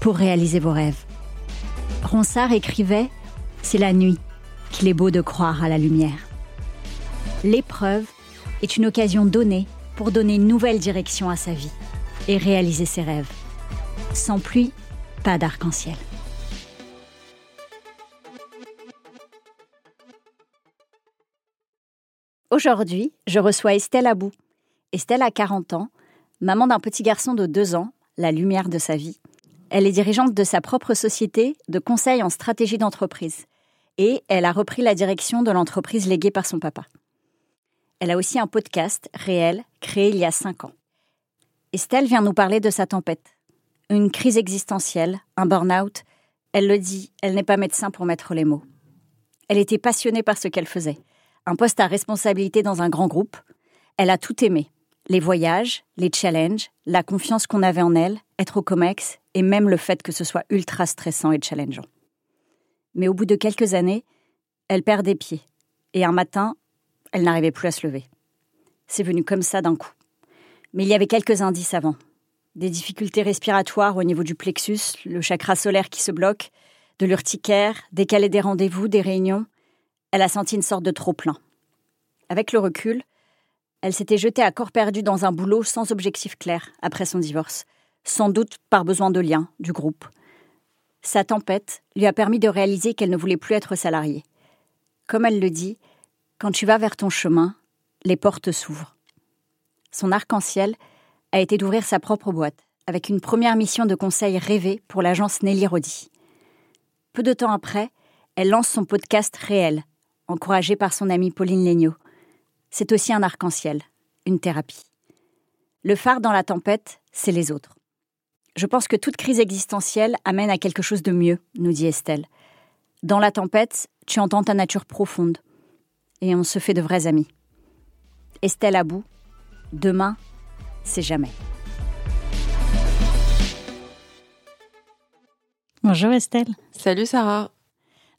pour réaliser vos rêves. Ronsard écrivait C'est la nuit qu'il est beau de croire à la lumière. L'épreuve est une occasion donnée pour donner une nouvelle direction à sa vie et réaliser ses rêves. Sans pluie, pas d'arc-en-ciel. Aujourd'hui, je reçois Estelle Abou. Estelle a 40 ans, maman d'un petit garçon de 2 ans, la lumière de sa vie. Elle est dirigeante de sa propre société de conseil en stratégie d'entreprise et elle a repris la direction de l'entreprise léguée par son papa. Elle a aussi un podcast réel créé il y a 5 ans. Estelle vient nous parler de sa tempête. Une crise existentielle, un burn-out. Elle le dit, elle n'est pas médecin pour mettre les mots. Elle était passionnée par ce qu'elle faisait. Un poste à responsabilité dans un grand groupe. Elle a tout aimé. Les voyages, les challenges, la confiance qu'on avait en elle, être au COMEX et même le fait que ce soit ultra stressant et challengeant. Mais au bout de quelques années, elle perd des pieds. Et un matin, elle n'arrivait plus à se lever. C'est venu comme ça d'un coup. Mais il y avait quelques indices avant. Des difficultés respiratoires au niveau du plexus, le chakra solaire qui se bloque, de l'urticaire, décaler des rendez-vous, des réunions. Elle a senti une sorte de trop-plein. Avec le recul, elle s'était jetée à corps perdu dans un boulot sans objectif clair après son divorce, sans doute par besoin de lien du groupe. Sa tempête lui a permis de réaliser qu'elle ne voulait plus être salariée. Comme elle le dit, quand tu vas vers ton chemin, les portes s'ouvrent. Son arc-en-ciel a été d'ouvrir sa propre boîte, avec une première mission de conseil rêvée pour l'agence Nelly Rodi. Peu de temps après, elle lance son podcast Réel, encouragé par son amie Pauline Legnaud c'est aussi un arc-en-ciel, une thérapie. Le phare dans la tempête, c'est les autres. Je pense que toute crise existentielle amène à quelque chose de mieux, nous dit Estelle. Dans la tempête, tu entends ta nature profonde, et on se fait de vrais amis. Estelle à bout, demain, c'est jamais. Bonjour Estelle. Salut Sarah.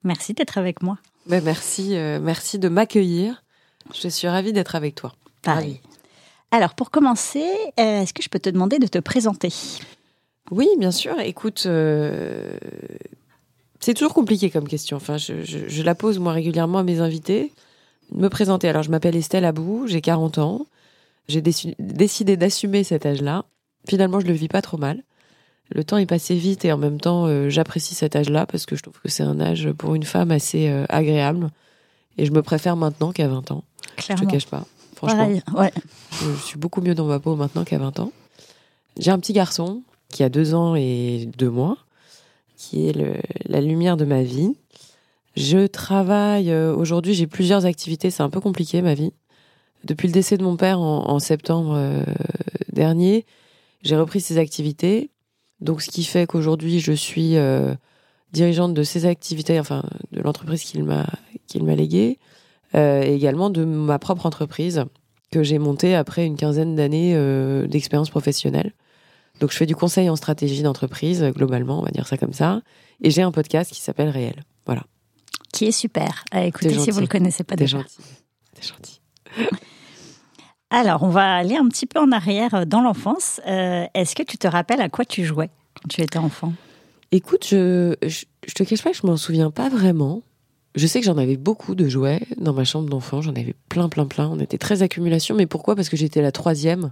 Merci d'être avec moi. Ben merci, euh, merci de m'accueillir. Je suis ravie d'être avec toi. Pareil. Alors, pour commencer, euh, est-ce que je peux te demander de te présenter? Oui, bien sûr. Écoute, euh, c'est toujours compliqué comme question. Enfin, je, la pose moi régulièrement à mes invités. Me présenter. Alors, je m'appelle Estelle Abou, j'ai 40 ans. J'ai décidé d'assumer cet âge-là. Finalement, je le vis pas trop mal. Le temps est passé vite et en même temps, euh, j'apprécie cet âge-là parce que je trouve que c'est un âge pour une femme assez agréable. Et je me préfère maintenant qu'à 20 ans. Clairement. Je te cache pas. Franchement. ouais. je, suis beaucoup mieux dans ma peau maintenant qu'à 20 ans. J'ai un petit garçon qui a deux ans et deux mois, qui est la lumière de ma vie. Je travaille euh, aujourd'hui, j'ai plusieurs activités, c'est un peu compliqué ma vie. Depuis le décès de mon père en, septembre euh, dernier, j'ai repris ces activités. Donc ce qui fait qu'aujourd'hui je suis euh, dirigeante de ces activités, enfin de l'entreprise qu'il m'a qu'il léguée. Et également de ma propre entreprise que j'ai montée après une quinzaine d'années d'expérience professionnelle. Donc je fais du conseil en stratégie d'entreprise, globalement, on va dire ça comme ça. Et j'ai un podcast qui s'appelle Réel. Voilà. Qui est super. À écouter si vous ne le connaissez pas déjà. gentil. T'es gentil. Alors, on va aller un petit peu en arrière euh, dans l'enfance. Est-ce que tu te rappelles à quoi tu jouais quand tu étais enfant? Écoute, je, je, je, te cache pas que je m'en souviens pas vraiment. Je sais que j'en avais beaucoup de jouets dans ma chambre d'enfant. J'en avais plein, plein, plein. On était très accumulation. Mais pourquoi? Parce que j'étais la troisième.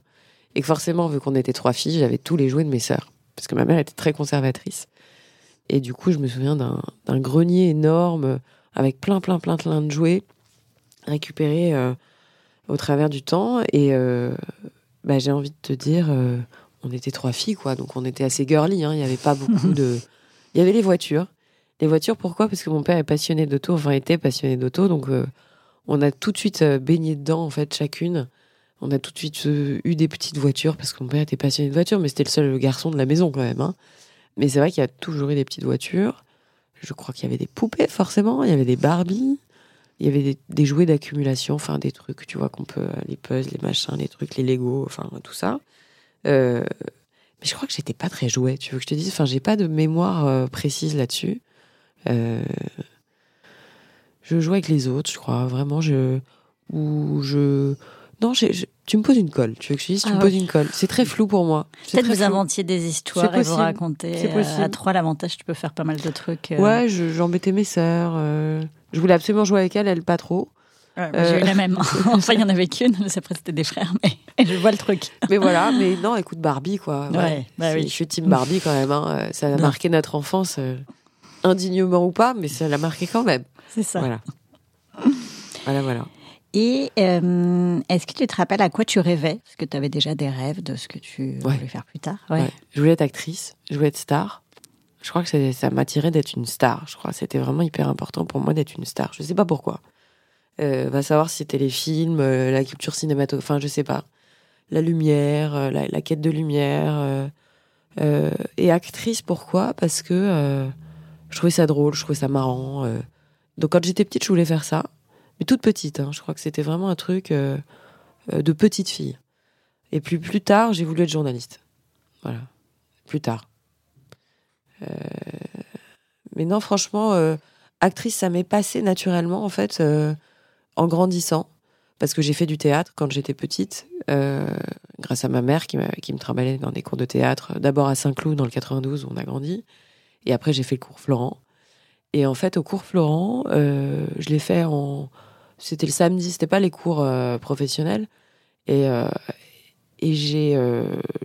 Et que forcément, vu qu'on était trois filles, j'avais tous les jouets de mes sœurs. Parce que ma mère était très conservatrice. Et du coup, je me souviens d'un grenier énorme avec plein, plein, plein, plein de jouets récupérés euh, au travers du temps. Et euh, bah, j'ai envie de te dire, euh, on était trois filles, quoi. Donc on était assez girly. hein. Il n'y avait pas beaucoup de. Il y avait les voitures. Les voitures, pourquoi? Parce que mon père est passionné d'auto, enfin était passionné d'auto. Donc on a tout de suite baigné dedans, en fait, chacune. On a tout de suite euh, eu des petites voitures parce que mon père était passionné de voitures, mais c'était le seul garçon de la maison quand même. hein. Mais c'est vrai qu'il y a toujours eu des petites voitures. Je crois qu'il y avait des poupées, forcément. Il y avait des Barbies. Il y avait des, jouets d'accumulation, enfin des trucs, tu vois, qu'on peut, les puzzles, les machins, les trucs, les Lego, enfin tout ça. Euh, mais je crois que j'étais pas très jouet, tu veux que je te dise? Enfin, j'ai pas de mémoire euh, précise là-dessus. Je jouais avec les autres, je crois. Vraiment, je. Ou je. Non, je- tu me poses une colle. Tu veux que je dise Tu Ah me poses oui. une colle. C'est très flou pour moi. Peut-être très vous flou. inventiez des histoires et vous racontez. C'est euh. À trois, l'avantage, tu peux faire pas mal de trucs. euh. Ouais, je- j'embêtais mes sœurs. euh, Je voulais absolument jouer avec elles, elles pas trop. Ouais, J'ai eu Euh. la même. enfin, il y en avait qu'une. Après, c'était des frères, mais je vois le truc. Mais voilà, mais non, écoute, Barbie, quoi. Ouais, bah oui. Je suis team Barbie quand même. hein. Ça a Non. marqué notre enfance, indignement ou pas, mais ça l'a marqué quand même. C'est ça. Voilà. Voilà, voilà. Et euh, est-ce que tu te rappelles à quoi tu rêvais? Parce que tu avais déjà des rêves de ce que tu Ouais. voulais faire plus tard. Ouais. Je voulais être actrice, je voulais être star. Je crois que ça, m'attirait d'être une star. Je crois que c'était vraiment hyper important pour moi d'être une star. Je sais pas pourquoi. Euh, va savoir si c'était les films, euh, la culture cinématographique, enfin je sais pas. La lumière, la, la quête de lumière. et actrice, pourquoi? Parce que je trouvais ça drôle, je trouvais ça marrant. Donc quand j'étais petite, je voulais faire ça. Mais toute petite, hein. je crois que c'était vraiment un truc euh, euh, de petite fille. Et puis plus tard, j'ai voulu être journaliste. Voilà. Plus tard. Euh, Mais non, franchement, actrice, ça m'est passé naturellement, en fait, en grandissant. Parce que j'ai fait du théâtre quand j'étais petite, grâce à ma mère qui, me trimballait dans des cours de théâtre. D'abord à Saint-Cloud, dans le 92, où on a grandi. Et après, j'ai fait le cours Florent. Et en fait, au cours Florent, euh, je l'ai fait en. C'était le samedi, c'était pas les cours euh, professionnels. Et, euh, et j'ai,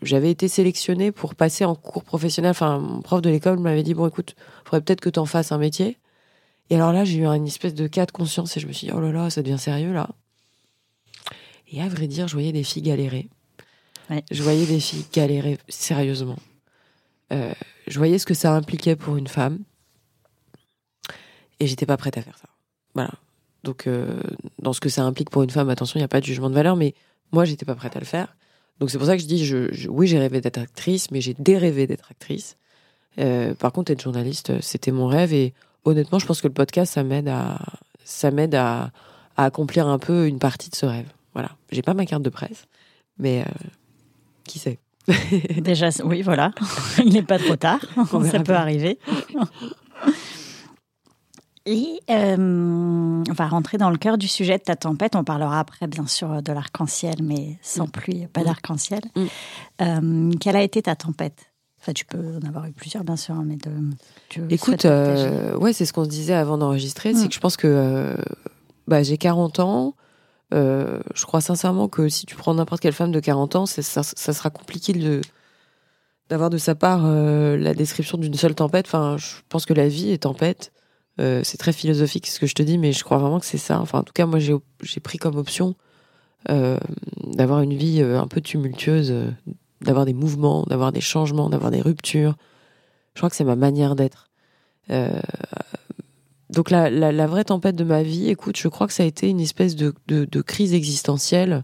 j'avais été sélectionnée pour passer en cours professionnel. Enfin, mon prof de l'école m'avait dit bon, écoute, faudrait peut-être que tu en fasses un métier. Et alors là, j'ai eu une espèce de cas de conscience et je me suis dit oh là là, ça devient sérieux là. Et à vrai dire, je voyais des filles galérer. Ouais. Je voyais des filles galérer sérieusement. Je voyais ce que ça impliquait pour une femme. Et j'étais pas prête à faire ça. Voilà. Donc, euh, dans ce que ça implique pour une femme, attention, il n'y a pas de jugement de valeur, mais moi, j'étais pas prête à le faire. Donc, c'est pour ça que je dis, je, je- oui, j'ai rêvé d'être actrice, mais j'ai dérêvé d'être actrice. Euh, par contre, être journaliste, c'était mon rêve. Et honnêtement, je pense que le podcast, ça m'aide à, ça m'aide à, à accomplir un peu une partie de ce rêve. Voilà. J'ai pas ma carte de presse, mais euh, qui sait? Déjà, oui, voilà. Il n'est pas trop tard. Ça peut bien. arriver. Et euh, on va rentrer dans le cœur du sujet de ta tempête. On parlera après, bien sûr, de l'arc-en-ciel, mais sans pluie, pas Mm. d'arc-en-ciel. Mm. Euh, quelle a été ta tempête? Enfin, tu peux en avoir eu plusieurs, bien sûr, mais de. tu Écoute, euh, ouais, c'est ce qu'on se disait avant d'enregistrer, Mm. c'est que je pense que bah, j'ai 40 ans. je crois sincèrement que si tu prends n'importe quelle femme de 40 ans, ça, ça sera compliqué de d'avoir de sa part la description d'une seule tempête. Enfin, je pense que la vie est tempête. Euh, c'est très philosophique ce que je te dis, mais je crois vraiment que c'est ça. Enfin, en tout cas, moi, j'ai pris comme option euh, d'avoir une vie euh, un peu tumultueuse, d'avoir des mouvements, d'avoir des changements, d'avoir des ruptures. Je crois que c'est ma manière d'être. Donc la, la, vraie tempête de ma vie, écoute, je crois que ça a été une espèce de, crise existentielle.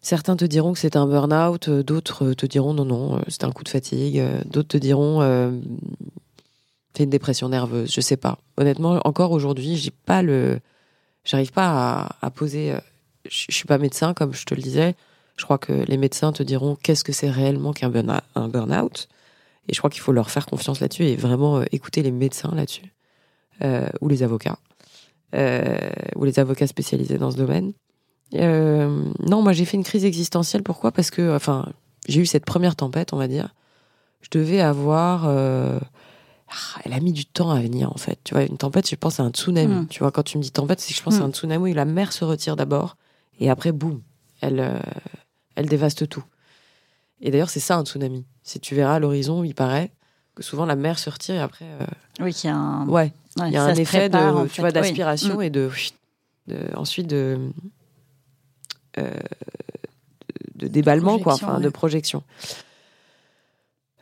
Certains te diront que c'est un burn-out, d'autres te diront non, non, c'est un coup de fatigue, d'autres te diront c'est une dépression nerveuse, je sais pas. Honnêtement, encore aujourd'hui, j'ai pas le, j'arrive pas à, poser. euh, Je suis pas médecin, comme je te le disais. Je crois que les médecins te diront qu'est-ce que c'est réellement qu'un burn- un burn-out. Et je crois qu'il faut leur faire confiance là-dessus et vraiment euh, écouter les médecins là-dessus. Euh, ou les avocats. Ou les avocats spécialisés dans ce domaine. Non, moi j'ai fait une crise existentielle. Pourquoi? Parce que, enfin, j'ai eu cette première tempête, on va dire. Je devais avoir. Ah, elle a mis du temps à venir, en fait. Tu vois, une tempête, je pense à un tsunami. Mm. Tu vois, quand tu me dis tempête, c'est que je pense Mm. à un tsunami où la mer se retire d'abord et après, boum, elle, euh, elle dévaste tout. Et d'ailleurs, c'est ça un tsunami. Si tu verras à l'horizon, il paraît, souvent la mère se retire et après. euh, Oui, qui a un. ouais, ouais, il y a un effet prépare, de, en tu fait. vois, Oui. d'aspiration Mm. et de, de- ensuite de, euh, de, de déballement, quoi, enfin, de projection.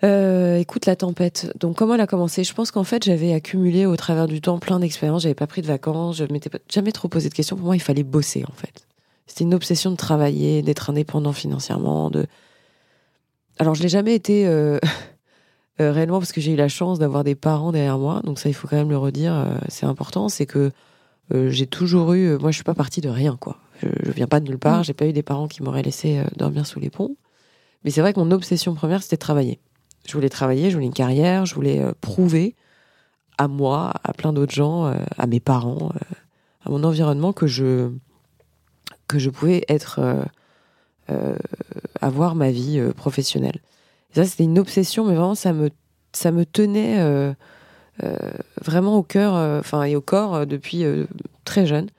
Euh, écoute la tempête. Donc comment elle a commencé? Je pense qu'en fait j'avais accumulé au travers du temps plein d'expériences. J'avais pas pris de vacances. Je m'étais jamais trop posé de questions. Pour moi, il fallait bosser en fait. C'était une obsession de travailler, d'être indépendant financièrement. De alors je l'ai jamais été euh, euh, réellement parce que j'ai eu la chance d'avoir des parents derrière moi. Donc ça, il faut quand même le redire. c'est important. C'est que j'ai toujours eu. moi, je suis pas partie de rien quoi. Je, je viens pas de nulle part. Mm. J'ai pas eu des parents qui m'auraient laissé dormir sous les ponts. Mais c'est vrai que mon obsession première, c'était de travailler. Je voulais travailler, je voulais une carrière, je voulais euh, prouver à moi, à plein d'autres gens, euh, à mes parents, euh, à mon environnement que je que je pouvais être avoir ma vie professionnelle. Ça, c'était une obsession, mais vraiment, ça me ça me tenait vraiment au cœur, enfin et au corps depuis très jeune.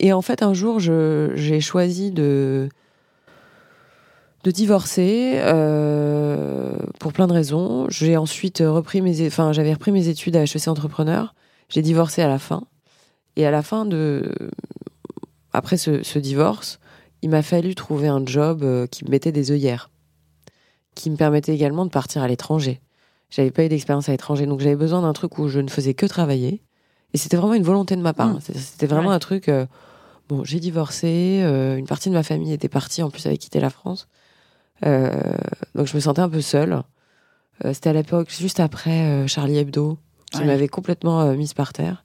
Et en fait, un jour, j'ai choisi de de divorcer euh, pour plein de raisons. J'ai ensuite repris mes, enfin, j'avais repris mes études à HEC Entrepreneur. J'ai divorcé à la fin. Et à la fin de, après ce, ce divorce, il m'a fallu trouver un job euh, qui me mettait des œillères, qui me permettait également de partir à l'étranger. J'avais pas eu d'expérience à l'étranger, donc j'avais besoin d'un truc où je ne faisais que travailler. Et c'était vraiment une volonté de ma part. Mm. C'était- C'était vraiment Ouais. un truc. euh, bon, j'ai divorcé. euh, une partie de ma famille était partie. En plus, avait quitté la France. Euh, donc je me sentais un peu seule. Euh, C'était à l'époque juste après euh, Charlie Hebdo, qui Ouais. m'avait complètement mise par terre.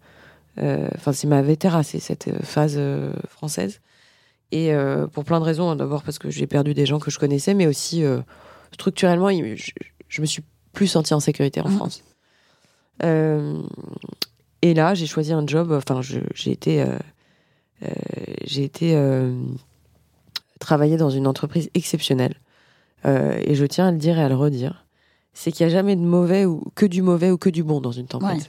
Enfin, ça m'avait terrassé cette phase française. Et euh, pour plein de raisons. hein. D'abord parce que j'ai perdu des gens que je connaissais, mais aussi euh, structurellement, je, je me suis plus sentie en sécurité en Mhm. France. Euh, et là, j'ai choisi un job. Enfin, j'ai été, j'ai été travailler dans une entreprise exceptionnelle. Euh, et je tiens à le dire et à le redire. C'est qu'il n'y a jamais de mauvais ou que du mauvais ou que du bon dans une tempête. Ouais.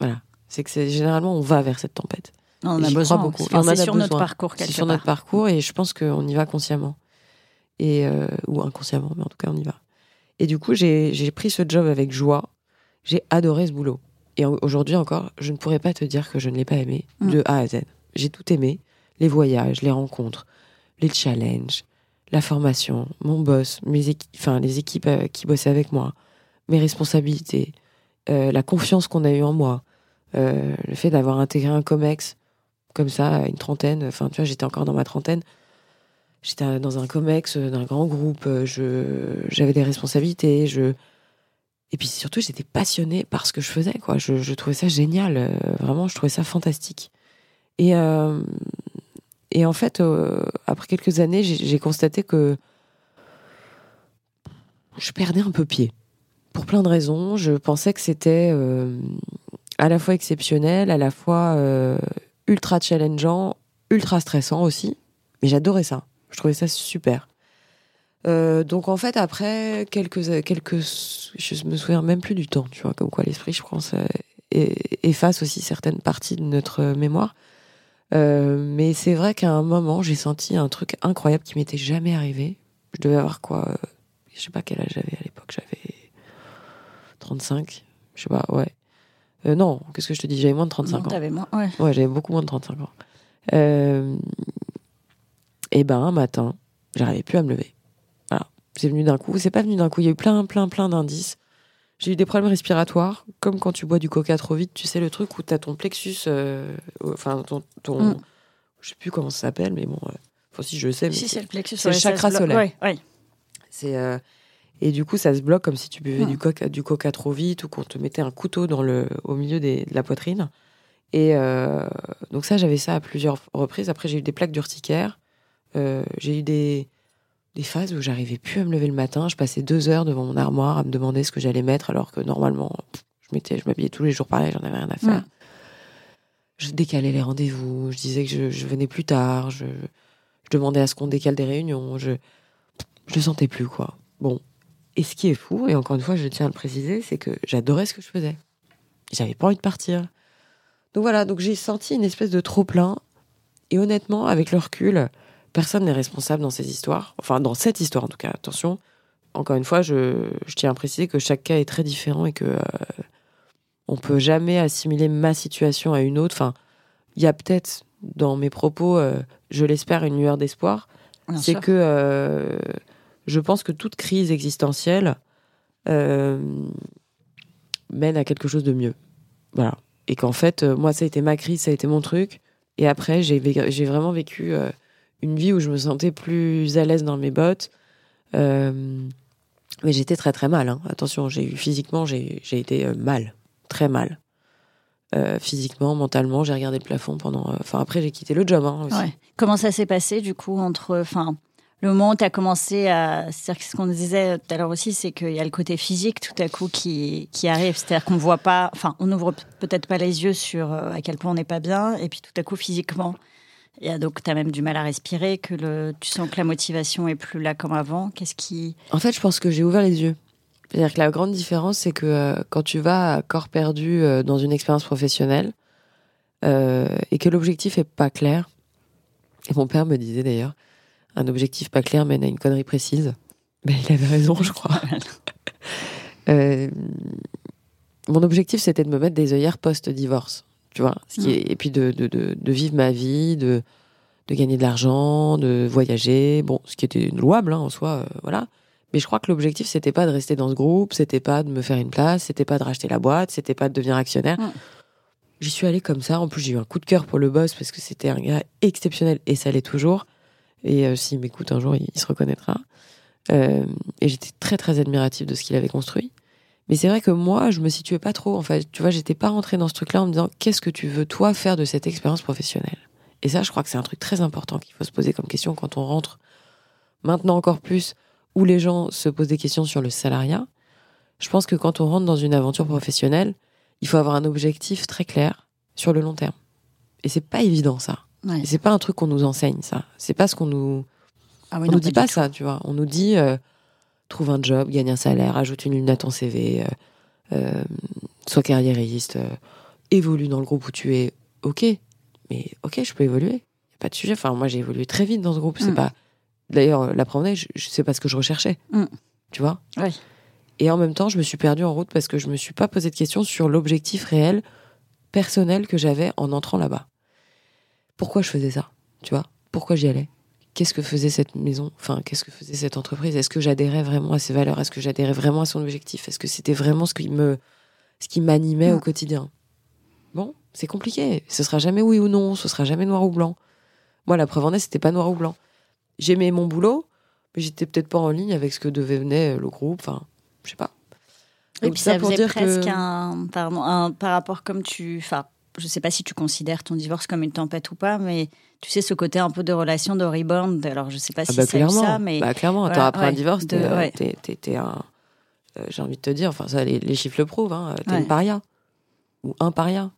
Voilà. C'est que c'est généralement on va vers cette tempête. On Et a besoin. beaucoup. Enfin, on c'est sur notre parcours C'est quelque sur part. notre parcours et je pense qu'on y va consciemment. Et, euh, ou inconsciemment, mais en tout cas, on y va. Et du coup, j'ai pris ce job avec joie. J'ai adoré ce boulot. Et aujourd'hui encore, je ne pourrais pas te dire que je ne l'ai pas aimé Mm. de A à Z. J'ai tout aimé. Les voyages, les rencontres, les challenges, la formation, mon boss, mes enfin, les équipes euh, qui bossaient avec moi, mes responsabilités, euh, la confiance qu'on a eue en moi, euh, le fait d'avoir intégré un COMEX comme ça, une trentaine, enfin, tu vois, j'étais encore dans ma trentaine. J'étais dans un COMEX d'un grand groupe, j'avais des responsabilités, je, et puis surtout, j'étais passionnée par ce que je faisais, quoi. Je, je trouvais ça génial, vraiment, je trouvais ça fantastique. Et, et en fait, euh, après quelques années, j'ai, constaté que je perdais un peu pied. Pour plein de raisons. Je pensais que c'était euh, à la fois exceptionnel, à la fois euh, ultra challengeant, ultra stressant aussi. Mais j'adorais ça. Je trouvais ça super. Donc en fait après quelques quelques je me souviens même plus du temps tu vois comme quoi l'esprit je pense efface aussi certaines parties de notre mémoire mais c'est vrai qu'à un moment j'ai senti un truc incroyable qui m'était jamais arrivé je devais avoir quoi euh, je sais pas quel âge j'avais à l'époque j'avais 35 je sais pas ouais Euh, non qu'est-ce que je te dis j'avais moins de 35 Non, ans t'avais moins. Ouais. Ouais, j'avais beaucoup moins de 35 ans. Euh, et ben, un matin, j'arrivais plus à me lever. Voilà. C'est venu d'un coup. C'est pas venu d'un coup. Il y a eu plein, plein, plein d'indices. J'ai eu des problèmes respiratoires, comme quand tu bois du coca trop vite. Tu sais, le truc où t'as ton plexus, euh, enfin, ton. ton Mm. Je sais plus comment ça s'appelle, mais bon. euh, Enfin, si je le sais. mais Si, c'est- le plexus. c'est le chakra solaire. Ouais, ouais. c'est euh, et du coup, ça se bloque comme si tu buvais du coca, du coca trop vite ou qu'on te mettait un couteau dans le, au milieu des- de la poitrine. Et euh, donc ça, j'avais ça à plusieurs reprises. Après, j'ai eu des plaques d'urticaire. J'ai eu des, des phases où j'arrivais plus à me lever le matin. Je passais deux heures devant mon armoire à me demander ce que j'allais mettre, alors que normalement, je m'étais, je m'habillais tous les jours pareil, j'en avais rien à faire. Je décalais les rendez-vous. Je disais que je, je venais plus tard. Je, je demandais à ce qu'on décale des réunions. Je, je le sentais plus, quoi. Bon. Et ce qui est fou, et encore une fois, je tiens à le préciser, c'est que j'adorais ce que je faisais. J'avais pas envie de partir. Donc voilà, donc j'ai senti une espèce de trop-plein. Et honnêtement, avec le recul, personne n'est responsable dans ces histoires. Enfin, dans cette histoire en tout cas, attention. encore une fois, je, je, tiens à préciser que chaque cas est très différent et que euh, on peut jamais assimiler ma situation à une autre. Enfin, il y a peut-être dans mes propos, euh, je l'espère, une lueur d'espoir. C'est que euh, je pense que toute crise existentielle mène à quelque chose de mieux. Voilà. Et qu'en fait, moi, ça a été ma crise, ça a été mon truc. Et après, j'ai vraiment vécu une vie où je me sentais plus à l'aise dans mes bottes. Euh, mais j'étais très très mal. Hein. Attention, j'ai eu physiquement, j'ai été euh, mal, très mal. Euh, physiquement, mentalement, j'ai regardé le plafond pendant. Enfin, après, j'ai quitté le job hein, aussi. Comment ça s'est passé du coup entre, enfin, le moment où tu as commencé à. C'est-à-dire ce qu'on disait tout à l'heure aussi, c'est qu'il y a le côté physique tout à coup qui, qui arrive. C'est-à-dire qu'on voit pas. Enfin, on n'ouvre peut-être pas les yeux sur à quel point on n'est pas bien, et puis tout à coup, physiquement, et donc, tu as même du mal à respirer, que le, tu sens que la motivation est plus là comme avant. Qu'est-ce qui. En fait, je pense que j'ai ouvert les yeux. C'est-à-dire que la grande différence, c'est que euh, quand tu vas à corps perdu euh, dans une expérience professionnelle euh, et que l'objectif est pas clair, et mon père me disait d'ailleurs, un objectif pas clair mène à une connerie précise. Ben, il avait raison, je crois. mon objectif, c'était de me mettre des œillères post-divorce tu vois. Ce qui mm. est, et puis de, de, de, de, vivre ma vie, de, de gagner de l'argent, de voyager, bon, ce qui était louable hein, en soi, euh, voilà. Mais je crois que l'objectif, c'était pas de rester dans ce groupe, c'était pas de me faire une place, c'était pas de racheter la boîte, c'était pas de devenir actionnaire. Mm. J'y suis allée comme ça. En plus, j'ai eu un coup de cœur pour le boss parce que c'était un gars exceptionnel et ça l'est toujours. Et euh, s'il m'écoute un jour, il, se reconnaîtra. Euh, et j'étais très très admirative de ce qu'il avait construit. Mais c'est vrai que moi, je me situais pas trop. En fait, tu vois, j'étais pas rentrée dans ce truc-là en me disant qu'est-ce que tu veux toi faire de cette expérience professionnelle? Et ça, je crois que c'est un truc très important qu'il faut se poser comme question quand on rentre. Maintenant encore plus, où les gens se posent des questions sur le salariat. Je pense que quand on rentre dans une aventure professionnelle, il faut avoir un objectif très clair sur le long terme. Et c'est pas évident ça. Ouais. C'est pas un truc qu'on nous enseigne ça. C'est pas ce qu'on nous. Ah on nous dit pas, ça, tu vois. On nous dit. Euh, trouve un job, gagne un salaire, ajoute une lune à ton CV, euh, euh, sois carriériste, euh, évolue dans le groupe où tu es. Ok, mais ok, je peux évoluer. Y a pas de sujet. Enfin, moi, j'ai évolué très vite dans ce groupe. C'est mm. pas. D'ailleurs, la première je, je sais pas ce que je recherchais. Mm. Tu vois? Oui. Et en même temps, je me suis perdue en route parce que je me suis pas posé de questions sur l'objectif réel, personnel que j'avais en entrant là-bas. Pourquoi je faisais ça? Tu vois? Pourquoi j'y allais? Qu'est-ce que faisait cette maison Enfin, qu'est-ce que faisait cette entreprise? Est-ce que j'adhérais vraiment à ses valeurs? Est-ce que j'adhérais vraiment à son objectif? Est-ce que c'était vraiment ce qui me, ce qui m'animait au quotidien? Bon, c'est compliqué. Ce sera jamais oui ou non. Ce sera jamais noir ou blanc. Moi, la preuve en est, c'était pas noir ou blanc. J'aimais mon boulot, mais j'étais peut-être pas en ligne avec ce que devenait le groupe. Enfin, je sais pas. Et puis ça, faisait presque un, pardon, un, par rapport comme tu, enfin, je sais pas si tu considères ton divorce comme une tempête ou pas, mais tu sais, ce côté un peu de relation de rebound. Alors, je sais pas ah si bah, c'est ça, mais. Bah, clairement, après un divorce, t'es euh, un. Euh, j'ai envie de te dire, enfin, ça, les, chiffres le prouvent, hein, t'es une paria. Ou un paria.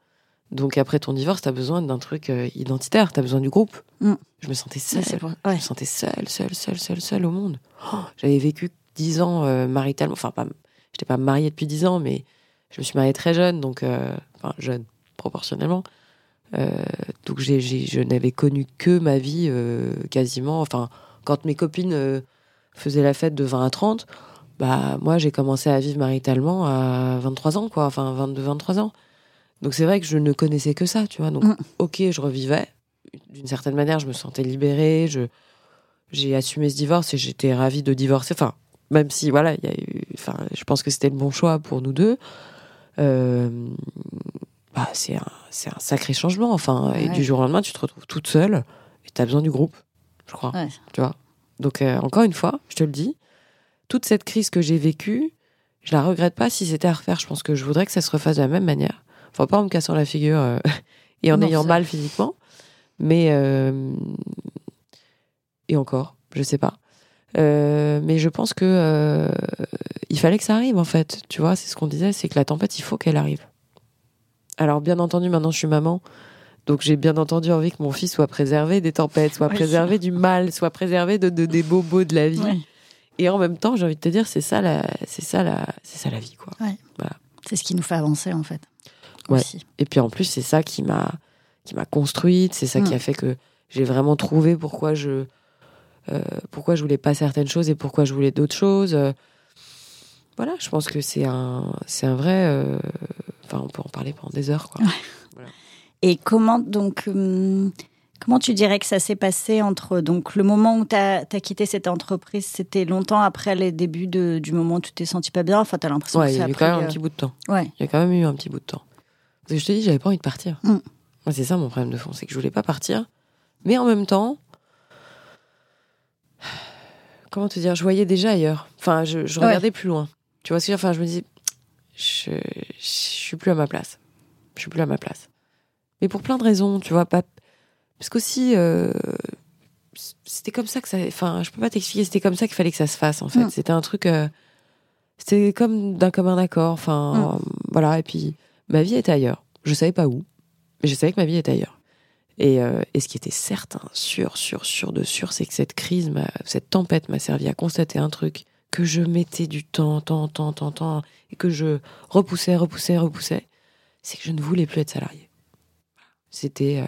Donc, après ton divorce, t'as besoin d'un truc euh, identitaire, t'as besoin du groupe. Mm. Je me sentais seule. Je me sentais seule, seule, seule, seule, seule au monde. Oh, j'avais vécu dix ans maritalement. Enfin, pas. J'étais pas mariée depuis dix ans, mais je me suis mariée très jeune, donc. Enfin, jeune, proportionnellement. Euh, donc j'ai, je n'avais connu que ma vie euh, quasiment. Enfin, quand mes copines euh, faisaient la fête de 20 à 30, bah moi j'ai commencé à vivre maritalement à 23 ans, quoi. Enfin 22, 23 ans. Donc c'est vrai que je ne connaissais que ça, tu vois. Donc mm. ok, je revivais. D'une certaine manière, je me sentais libérée. Je j'ai assumé ce divorce et j'étais ravie de divorcer. Enfin, même si voilà, il y a eu. Enfin, je pense que c'était le bon choix pour nous deux. Euh, bah, c'est un, un, sacré changement. Enfin, et du jour au lendemain, tu te retrouves toute seule et tu as besoin du groupe, je crois. Tu vois Donc, euh, encore une fois, je te le dis, toute cette crise que j'ai vécue, je la regrette pas si c'était à refaire. Je pense que je voudrais que ça se refasse de la même manière. Enfin, pas en me cassant la figure euh, et en ayant mal physiquement, mais. Euh, et encore, je sais pas. mais je pense que il fallait que ça arrive en fait. Tu vois, c'est ce qu'on disait, c'est que la tempête, il faut qu'elle arrive. Alors, bien entendu, maintenant je suis maman. Donc j'ai bien entendu envie que mon fils soit préservé des tempêtes, soit préservé du mal, soit préservé de, des bobos de la vie. Et en même temps, j'ai envie de te dire, c'est ça la, c'est ça la, c'est ça la vie, quoi. C'est ce qui nous fait avancer, en fait. Ouais. Et puis en plus, c'est ça qui m'a, qui m'a construite. C'est ça qui mm. a fait que j'ai vraiment trouvé pourquoi je, euh, pourquoi je voulais pas certaines choses et pourquoi je voulais d'autres choses. Euh. voilà, je pense que c'est un, c'est un vrai. euh, Enfin, on peut en parler pendant des heures, quoi. Et comment donc hum, comment tu dirais que ça s'est passé entre donc le moment où tu as, quitté cette entreprise, c'était longtemps après les débuts de, du moment où tu t'es senti pas bien? Enfin, t'as l'impression Ouais, que il y ça a a eu quand même un euh, petit bout de temps. Ouais. Il y a quand même eu un petit bout de temps. Parce que je te dis, j'avais pas envie de partir. Mm. Moi, c'est ça mon problème de fond, c'est que je voulais pas partir. Mais en même temps, comment te dire, je voyais déjà ailleurs. Enfin, je, je Ouais. regardais plus loin. Tu vois ce que je veux dire? Enfin, je me dis, je, je suis plus à ma place. Je suis plus à ma place. Mais pour plein de raisons, tu vois, pas. Parce qu'aussi, euh, c'était comme ça que ça. Enfin, je peux pas t'expliquer, c'était comme ça qu'il fallait que ça se fasse, en fait. Mm. C'était un truc. euh, c'était comme d'un commun accord. Enfin, voilà. Et puis, ma vie était ailleurs. Je savais pas où, mais je savais que ma vie était ailleurs. Et, euh, et ce qui était certain, sûr, sûr, sûr de sûr, c'est que cette crise, cette tempête m'a servi à constater un truc que je mettais du temps, temps, temps, temps, temps, et que je repoussais, repoussais, repoussais. C'est que je ne voulais plus être salarié. C'était. euh,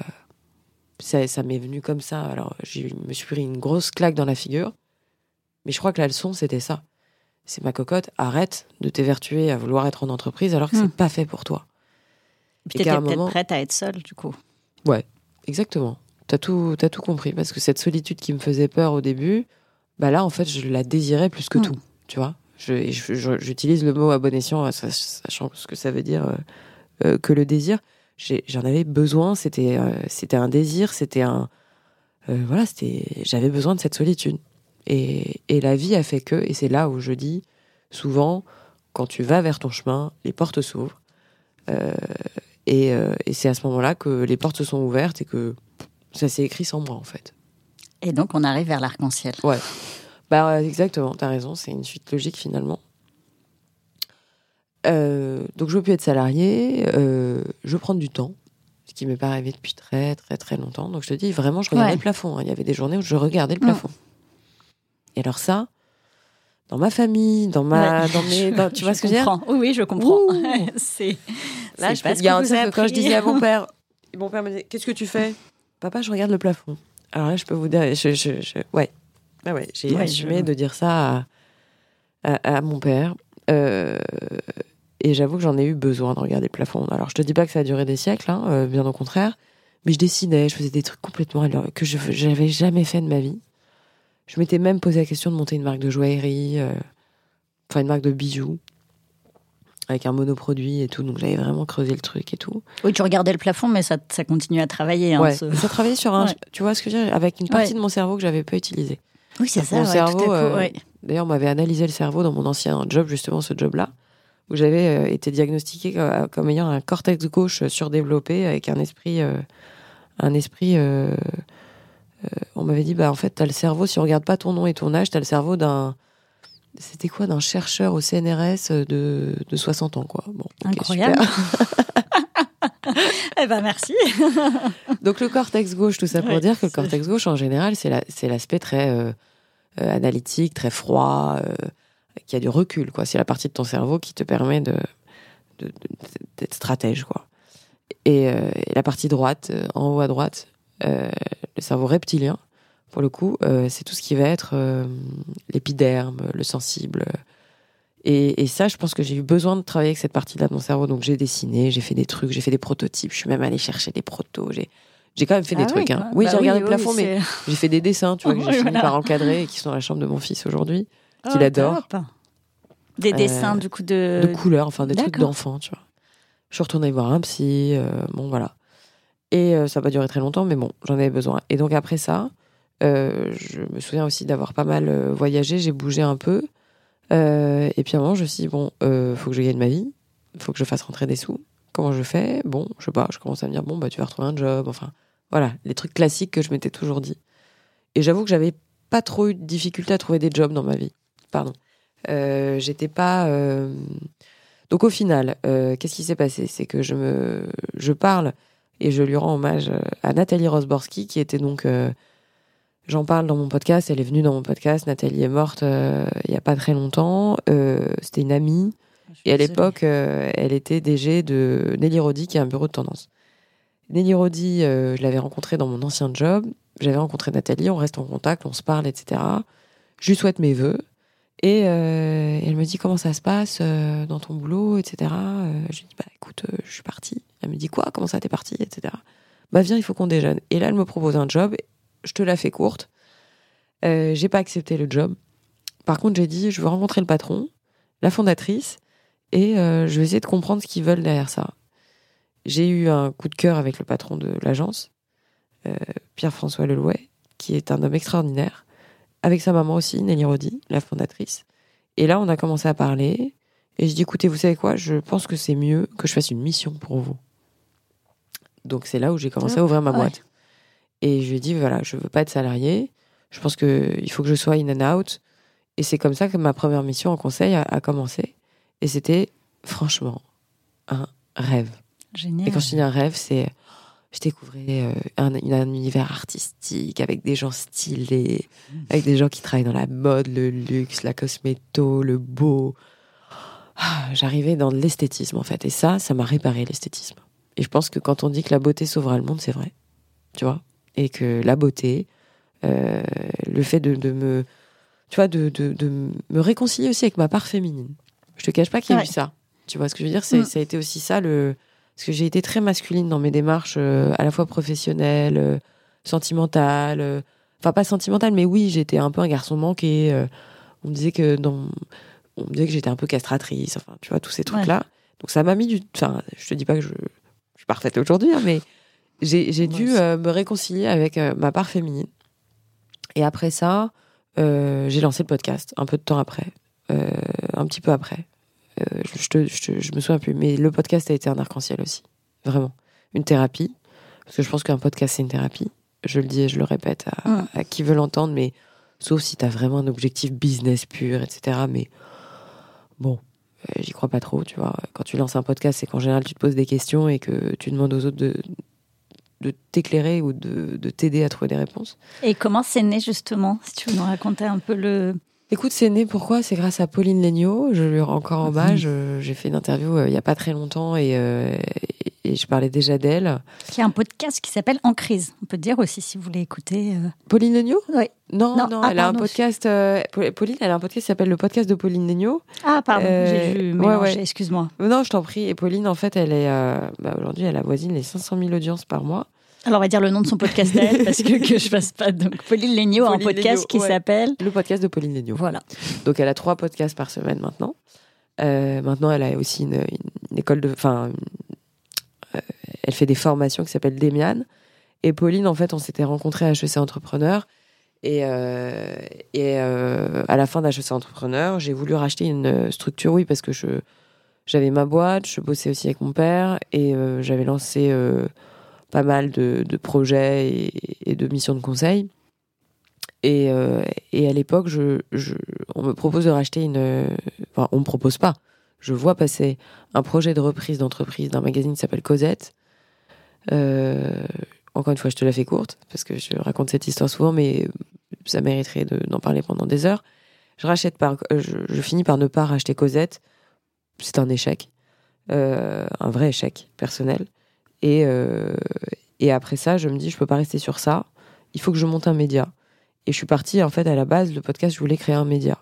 ça ça m'est venu comme ça. Alors, je me suis pris une grosse claque dans la figure. Mais je crois que la leçon, c'était ça. C'est ma cocotte, arrête de t'évertuer à vouloir être en entreprise alors que Hmm. c'est pas fait pour toi. Puis Et qu'à t'étais peut-être moment- prête à être seule du coup. Exactement. T'as tout, t'as tout compris. Parce que cette solitude qui me faisait peur au début, bah là, en fait, je la désirais plus que Mm. tout. Tu vois J'utilise le mot à bon escient, sa- sachant ce que ça veut dire euh, euh, que le désir. J'en avais besoin. C'était, euh, c'était un désir. C'était un. euh, voilà, c'était. J'avais besoin de cette solitude. Et, et la vie a fait que. Et c'est là où je dis souvent, quand tu vas vers ton chemin, les portes s'ouvrent. Euh, et, euh, et c'est à ce moment-là que les portes se sont ouvertes et que ça s'est écrit sans moi, en fait. Et donc on arrive vers l'arc-en-ciel. Bah, exactement, t'as raison, c'est une suite logique finalement. Euh, donc, je veux plus être salarié, euh, je veux prendre du temps, ce qui m'est pas arrivé depuis très, très, très longtemps. Donc, je te dis, vraiment, je regardais Ouais. le plafond. hein. Il y avait des journées où je regardais le Mm. plafond. Et alors, ça, dans ma famille, dans ma. Ouais. Dans mes, dans- tu vois ce que je veux dire. Oui, oui, je comprends. C'est Là, je te que quand je disais à mon père, mon père me disait Qu'est-ce que tu fais? Papa, je regarde le plafond. Alors là, je peux vous dire, je, je, je- ouais, Ah ouais, j'ai Ouais, assumé je- de dire ça à, à, à mon père. Euh, et j'avoue que j'en ai eu besoin de regarder le plafond. Alors, je te dis pas que ça a duré des siècles, hein, euh, bien au contraire. Mais je dessinais, je faisais des trucs complètement que je n'avais jamais fait de ma vie. Je m'étais même posé la question de monter une marque de joaillerie, euh, enfin une marque de bijoux, avec un monoproduit et tout. Donc j'avais vraiment creusé le truc et tout. Oui, tu regardais le plafond, mais ça, ça continue à travailler. hein, ouais. ce- Ça travaillait sur un, Ouais. tu vois ce que je veux dire, avec une partie Ouais. de mon cerveau que j'avais pas utilisée. Oui, c'est ça. mon cerveau, euh. D'ailleurs, on m'avait analysé le cerveau dans mon ancien job, justement ce job-là, où j'avais euh, été diagnostiqué comme, ayant un cortex gauche surdéveloppé avec un esprit, euh, un esprit. on m'avait dit, bah en fait, t'as le cerveau. Si on regarde pas ton nom et ton âge, t'as le cerveau d'un. C'était quoi d'un chercheur au CNRS de, de 60 ans, quoi? Bon, Incroyable. eh ben merci. Donc le cortex gauche, tout ça pour Ouais, dire que le cortex gauche, en général, c'est la- c'est l'aspect très euh, euh, analytique, très froid, euh, qui a du recul. quoi. C'est la partie de ton cerveau qui te permet de d'être stratège. quoi. Et, euh, et la partie droite, euh, en haut à droite, euh, le cerveau reptilien, pour le coup, euh, c'est tout ce qui va être euh, l'épiderme, le sensible. Et, et ça, je pense que j'ai eu besoin de travailler avec cette partie-là de mon cerveau. Donc j'ai dessiné, j'ai fait des trucs, j'ai fait des prototypes. Je suis même allée chercher des protos. J'ai j'ai quand même fait des Ah trucs. oui, hein. bah Oui, j'ai oui, regardé le plafond, mais j'ai fait des dessins, tu vois, que j'ai fini voilà. par encadrer et qui sont dans la chambre de mon fils aujourd'hui. qu'il Oh, adore. top. Des Euh, dessins du coup de. de couleurs, enfin des trucs d'enfants, tu vois. Je suis retournée voir un psy, bon voilà. Et ça va pas duré très longtemps, mais bon, j'en avais besoin. Et donc après ça, je me souviens aussi d'avoir pas mal euh, voyagé, j'ai bougé un peu. Euh, et puis à un moment, je me suis dit, bon, euh, faut que je gagne ma vie, faut que je fasse rentrer des sous. Comment je fais? Bon, je sais pas, je commence à me dire, bon, bah tu vas retrouver un job, enfin, voilà, les trucs classiques que je m'étais toujours dit. Et j'avoue que j'avais pas trop eu de difficulté à trouver des jobs dans ma vie. Pardon. Euh, J'étais pas. euh, Donc au final, euh, qu'est-ce qui s'est passé? C'est que je me, je parle et je lui rends hommage euh, à Nathalie Rosborski, qui était donc. J'en parle dans mon podcast. Elle est venue dans mon podcast. Nathalie est morte euh, il y a pas très longtemps. Euh, C'était une amie. Suis Et à l'époque, euh, elle était DG de Nelly Rodi, qui a un bureau de tendance. Nelly Rodi, je l'avais rencontrée dans mon ancien job. j'avais rencontré Nathalie, on reste en contact, on se parle, etc. Je lui souhaite mes vœux. Et elle me dit comment ça se passe dans ton boulot, etc. Je lui dis bah écoute, je suis partie. Elle me dit quoi Comment ça t'es partie, etc. Bah viens, il faut qu'on déjeune. Et là, elle me propose un job. Je te la fais courte. j'ai pas accepté le job. Par contre, j'ai dit je veux rencontrer le patron, la fondatrice, et je vais essayer de comprendre ce qu'ils veulent derrière ça. J'ai eu un coup de cœur avec le patron de l'agence, Pierre-François Lelouet, qui est un homme extraordinaire avec sa maman aussi, Nelly Rodi, la fondatrice. Et là, on a commencé à parler. Et je dis, écoutez, vous savez quoi Je pense que c'est mieux que je fasse une mission pour vous. Donc c'est là où j'ai commencé à ouvrir ma boîte. Et je lui ai dit, voilà, je veux pas être salarié. Je pense qu'il faut que je sois in and out. Et c'est comme ça que ma première mission en conseil a, a commencé. Et c'était franchement un rêve. Génial. Et quand je dis un rêve, c'est je découvrais euh, un, univers artistique avec des gens stylés, avec des gens qui travaillent dans la mode, le luxe, la cosméto, le beau. Ah, j'arrivais dans l'esthétisme en fait, et ça, ça m'a réparé l'esthétisme. Et je pense que quand on dit que la beauté sauvera le monde, c'est vrai, tu vois, et que la beauté, euh, le fait de, me, tu vois, de, me réconcilier aussi avec ma part féminine. Je te cache pas qu'il y a eu ça. Tu vois ce que je veux dire? C'est, mmh. ça a été aussi ça le parce que j'ai été très masculine dans mes démarches, euh, à la fois professionnelles, euh, sentimentales. Enfin, pas sentimentales, mais oui, j'étais un peu un garçon manqué. on me disait que dans, on me disait que j'étais un peu castratrice. Enfin, tu vois, tous ces trucs-là. Donc ça m'a mis du. Enfin, je te dis pas que je, je suis parfaite aujourd'hui, hein, mais j'ai, dû me réconcilier avec ma part féminine. Et après ça, j'ai lancé le podcast un peu de temps après, un petit peu après. Euh, je, te, je, je, me souviens plus, mais le podcast a été un arc-en-ciel aussi. Vraiment. Une thérapie. Parce que je pense qu'un podcast, c'est une thérapie. Je le dis et je le répète à, à qui veut l'entendre, mais sauf si tu as vraiment un objectif business pur, etc. Mais bon, euh, j'y crois pas trop, tu vois. Quand tu lances un podcast, c'est qu'en général, tu te poses des questions et que tu demandes aux autres de, de t'éclairer ou de, de t'aider à trouver des réponses. Et comment c'est né justement Si tu veux nous raconter un peu le, Écoute, c'est né pourquoi? C'est grâce à Pauline Legnaud. Je lui rends encore. Mhm. J'ai fait une interview euh, il n'y a pas très longtemps euh, et, je parlais déjà d'elle. Qui a un podcast qui s'appelle En crise. On peut dire aussi si vous voulez écouter. Euh. Pauline Legnaud? Oui. Non, non, ah, elle a un podcast. Pauline, elle a un podcast qui s'appelle le podcast de Pauline Legnaud. Ah, pardon, j'ai vu ouais, excuse-moi. Non, je t'en prie. Et Pauline, en fait, elle est. Bah, Aujourd'hui, elle avoisine les 500 000 audiences par mois. Alors, on va dire le nom de son podcast d'elle, parce que, que je fasse pas. Donc, Pauline Legnaud a un podcast qui s'appelle. Le podcast de Pauline Legnaud. Voilà. Donc, elle a trois podcasts par semaine maintenant. Euh, maintenant, elle a aussi une, école de. Enfin, euh, elle fait des formations qui s'appellent Demian. Et Pauline, en fait, on s'était rencontrés à HEC Entrepreneur. Et, euh, et à la fin d'HEC Entrepreneur, j'ai voulu racheter une structure, oui, parce que je j'avais ma boîte, je bossais aussi avec mon père et j'avais lancé pas mal de, projets et, de missions de conseil. Et, euh, à l'époque, on me propose de racheter une. Enfin, on me propose pas. Je vois passer un projet de reprise d'entreprise d'un magazine qui s'appelle Cosette. Euh, encore une fois, je te la fais courte parce que je raconte cette histoire souvent, mais ça mériterait d'en parler pendant des heures. Je rachète par, je, finis par ne pas racheter Cosette. C'est un échec, euh, un vrai échec personnel. Et, euh, et après ça, je me dis, je peux pas rester sur ça. Il faut que je monte un média. Et je suis partie, en fait, à la base, le podcast, je voulais créer un média.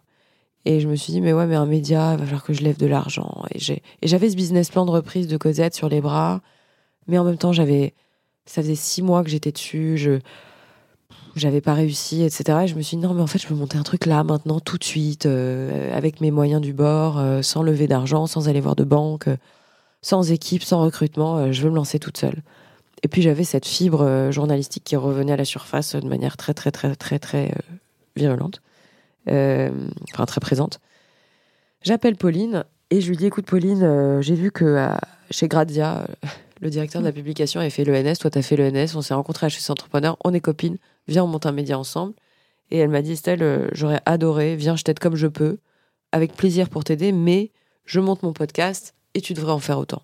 Et je me suis dit, mais ouais, mais un média, il va falloir que je lève de l'argent. Et j'avais ce business plan de reprise de Cosette sur les bras. Mais en même temps, j'avais, ça faisait six mois que j'étais dessus. Je, j'avais pas réussi, etc. Et je me suis dit, non, mais en fait, je peux monter un truc là, maintenant, tout de suite, euh, avec mes moyens du bord, euh, sans lever d'argent, sans aller voir de banque sans équipe, sans recrutement, euh, je veux me lancer toute seule. Et puis j'avais cette fibre euh, journalistique qui revenait à la surface de manière très très très très très euh, virulente, enfin très présente. J'appelle Pauline et je lui dis écoute Pauline, j'ai vu que chez Grazia, le directeur de la publication avait fait l'ENS, toi t'as fait l'ENS, on s'est rencontrés à chez Entrepreneur, on est copines, viens on monte un média ensemble. Et elle m'a dit Estelle, j'aurais adoré, viens je t'aide comme je peux, avec plaisir pour t'aider, mais je monte mon podcast, et tu devrais en faire autant.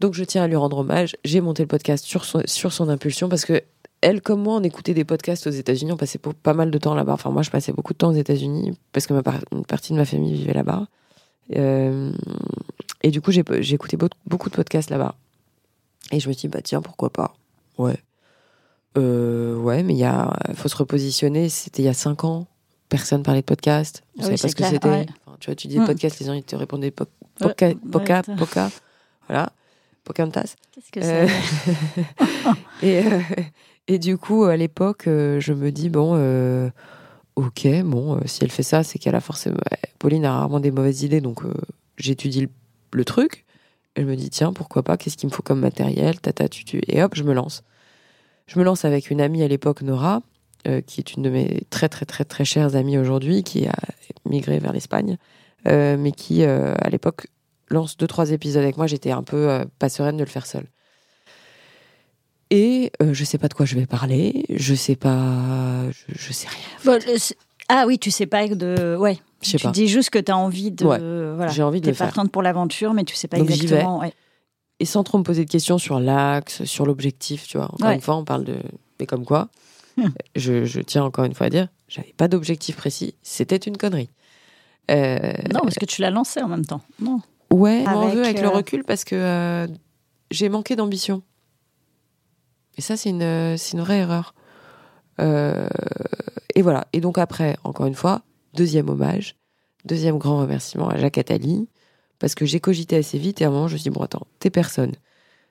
Donc je tiens à lui rendre hommage. J'ai monté le podcast sur son, sur son impulsion parce que elle comme moi, on écoutait des podcasts aux États-Unis, on passait pas mal de temps là-bas. Enfin moi, je passais beaucoup de temps aux États-Unis parce que ma une partie de ma famille vivait là-bas. Euh, et du coup, j'ai écouté beaucoup de podcasts là-bas. Et je me suis dit, bah tiens, pourquoi pas? Ouais. Euh, ouais, mais il faut se repositionner. C'était il y a cinq ans. Personne parlait de podcast. On Ah savait pas ce que c'était. ouais. Enfin, tu vois, tu disais Mm. podcast, les gens ils te répondaient po- Ouais, poca, ouais, poca, poca. Voilà. Pocantas. Qu'est-ce que Euh, c'est et, euh, et du coup, à l'époque, euh, je me dis, bon, euh, ok, bon, euh, si elle fait ça, c'est qu'elle a forcément. ouais, Pauline a rarement des mauvaises idées, donc euh, j'étudie le, le truc. Et je me dis, tiens, pourquoi pas, qu'est-ce qu'il me faut comme matériel, tata, tutu. Et hop, je me lance. Je me lance avec une amie à l'époque, Nora, euh, qui est une de mes très, très, très, très chères amies aujourd'hui, qui a migré vers l'Espagne, euh, mais qui, euh, à l'époque, lance deux, trois épisodes avec moi. J'étais un peu pas sereine de le faire seule. Et je sais pas de quoi je vais parler, je sais pas, je, je sais rien. Bon, Ah oui, tu sais pas de. Ouais. Je sais tu pas. dis juste que tu as envie de. Ouais, Voilà. j'ai envie de T'es le faire. partante pour l'aventure, mais tu sais pas Donc, j'y exactement. ouais. Et sans trop me poser de questions sur l'axe, sur l'objectif, tu vois. Encore Ouais. une fois, on parle de. Mais comme quoi, je, je tiens encore une fois à dire, j'avais pas d'objectif précis, c'était une connerie. Euh, Non, parce que tu l'as lancé en même temps. Non. Ouais, Avec, le euh, recul parce que euh, j'ai manqué d'ambition. Et ça, c'est une, c'est une vraie erreur. Euh, et voilà. Et donc après, encore une fois, deuxième hommage, deuxième grand remerciement à Jacques Attali, parce que j'ai cogité assez vite et à un moment, je me suis dit, bon, attends, t'es personne.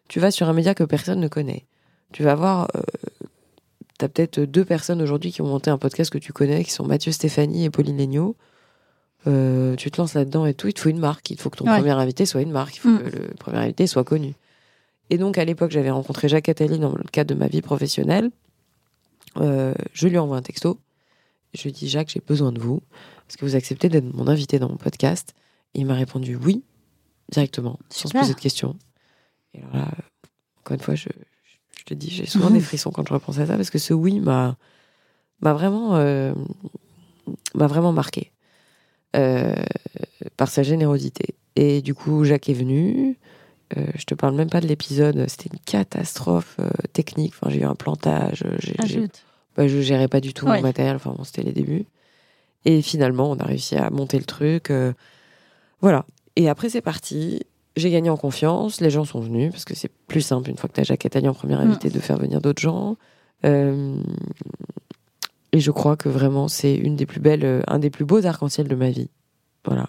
Tu vas sur un média que personne ne connaît. Tu vas voir, euh, t'as peut-être deux personnes aujourd'hui qui ont monté un podcast que tu connais, qui sont Mathieu Stéphanie et Pauline Legnaud. Euh, tu te lances là-dedans et tout, il te faut une marque. Il faut que ton Ouais. premier invité soit une marque. Il faut Mm. que le premier invité soit connu. Et donc, à l'époque, j'avais rencontré Jacques Attali dans le cadre de ma vie professionnelle. Euh, je lui envoie un texto. Je lui dis, Jacques, j'ai besoin de vous. Est-ce que vous acceptez d'être mon invité dans mon podcast? Et il m'a répondu oui, directement, sans se poser de questions. Et alors là, encore une fois, je, je te dis, j'ai souvent des frissons quand je repense à ça, parce que ce oui m'a m'a vraiment, euh, m'a vraiment marqué euh, par sa générosité. Et du coup, Jacques est venu. Euh, je te parle même pas de l'épisode, c'était une catastrophe technique. Enfin, j'ai eu un plantage, j'ai- j'ai- Ajoute. bah, je gérais pas du tout Ouais. mon matériel. Enfin, bon, c'était les débuts. Et finalement, on a réussi à monter le truc. voilà. Et après, c'est parti. J'ai gagné en confiance. Les gens sont venus parce que c'est plus simple une fois que tu as Jacques Attali en première invité de faire venir d'autres gens. Euh, et je crois que vraiment, c'est une des plus belles, euh, un des plus beaux arcs-en-ciel de ma vie. Voilà.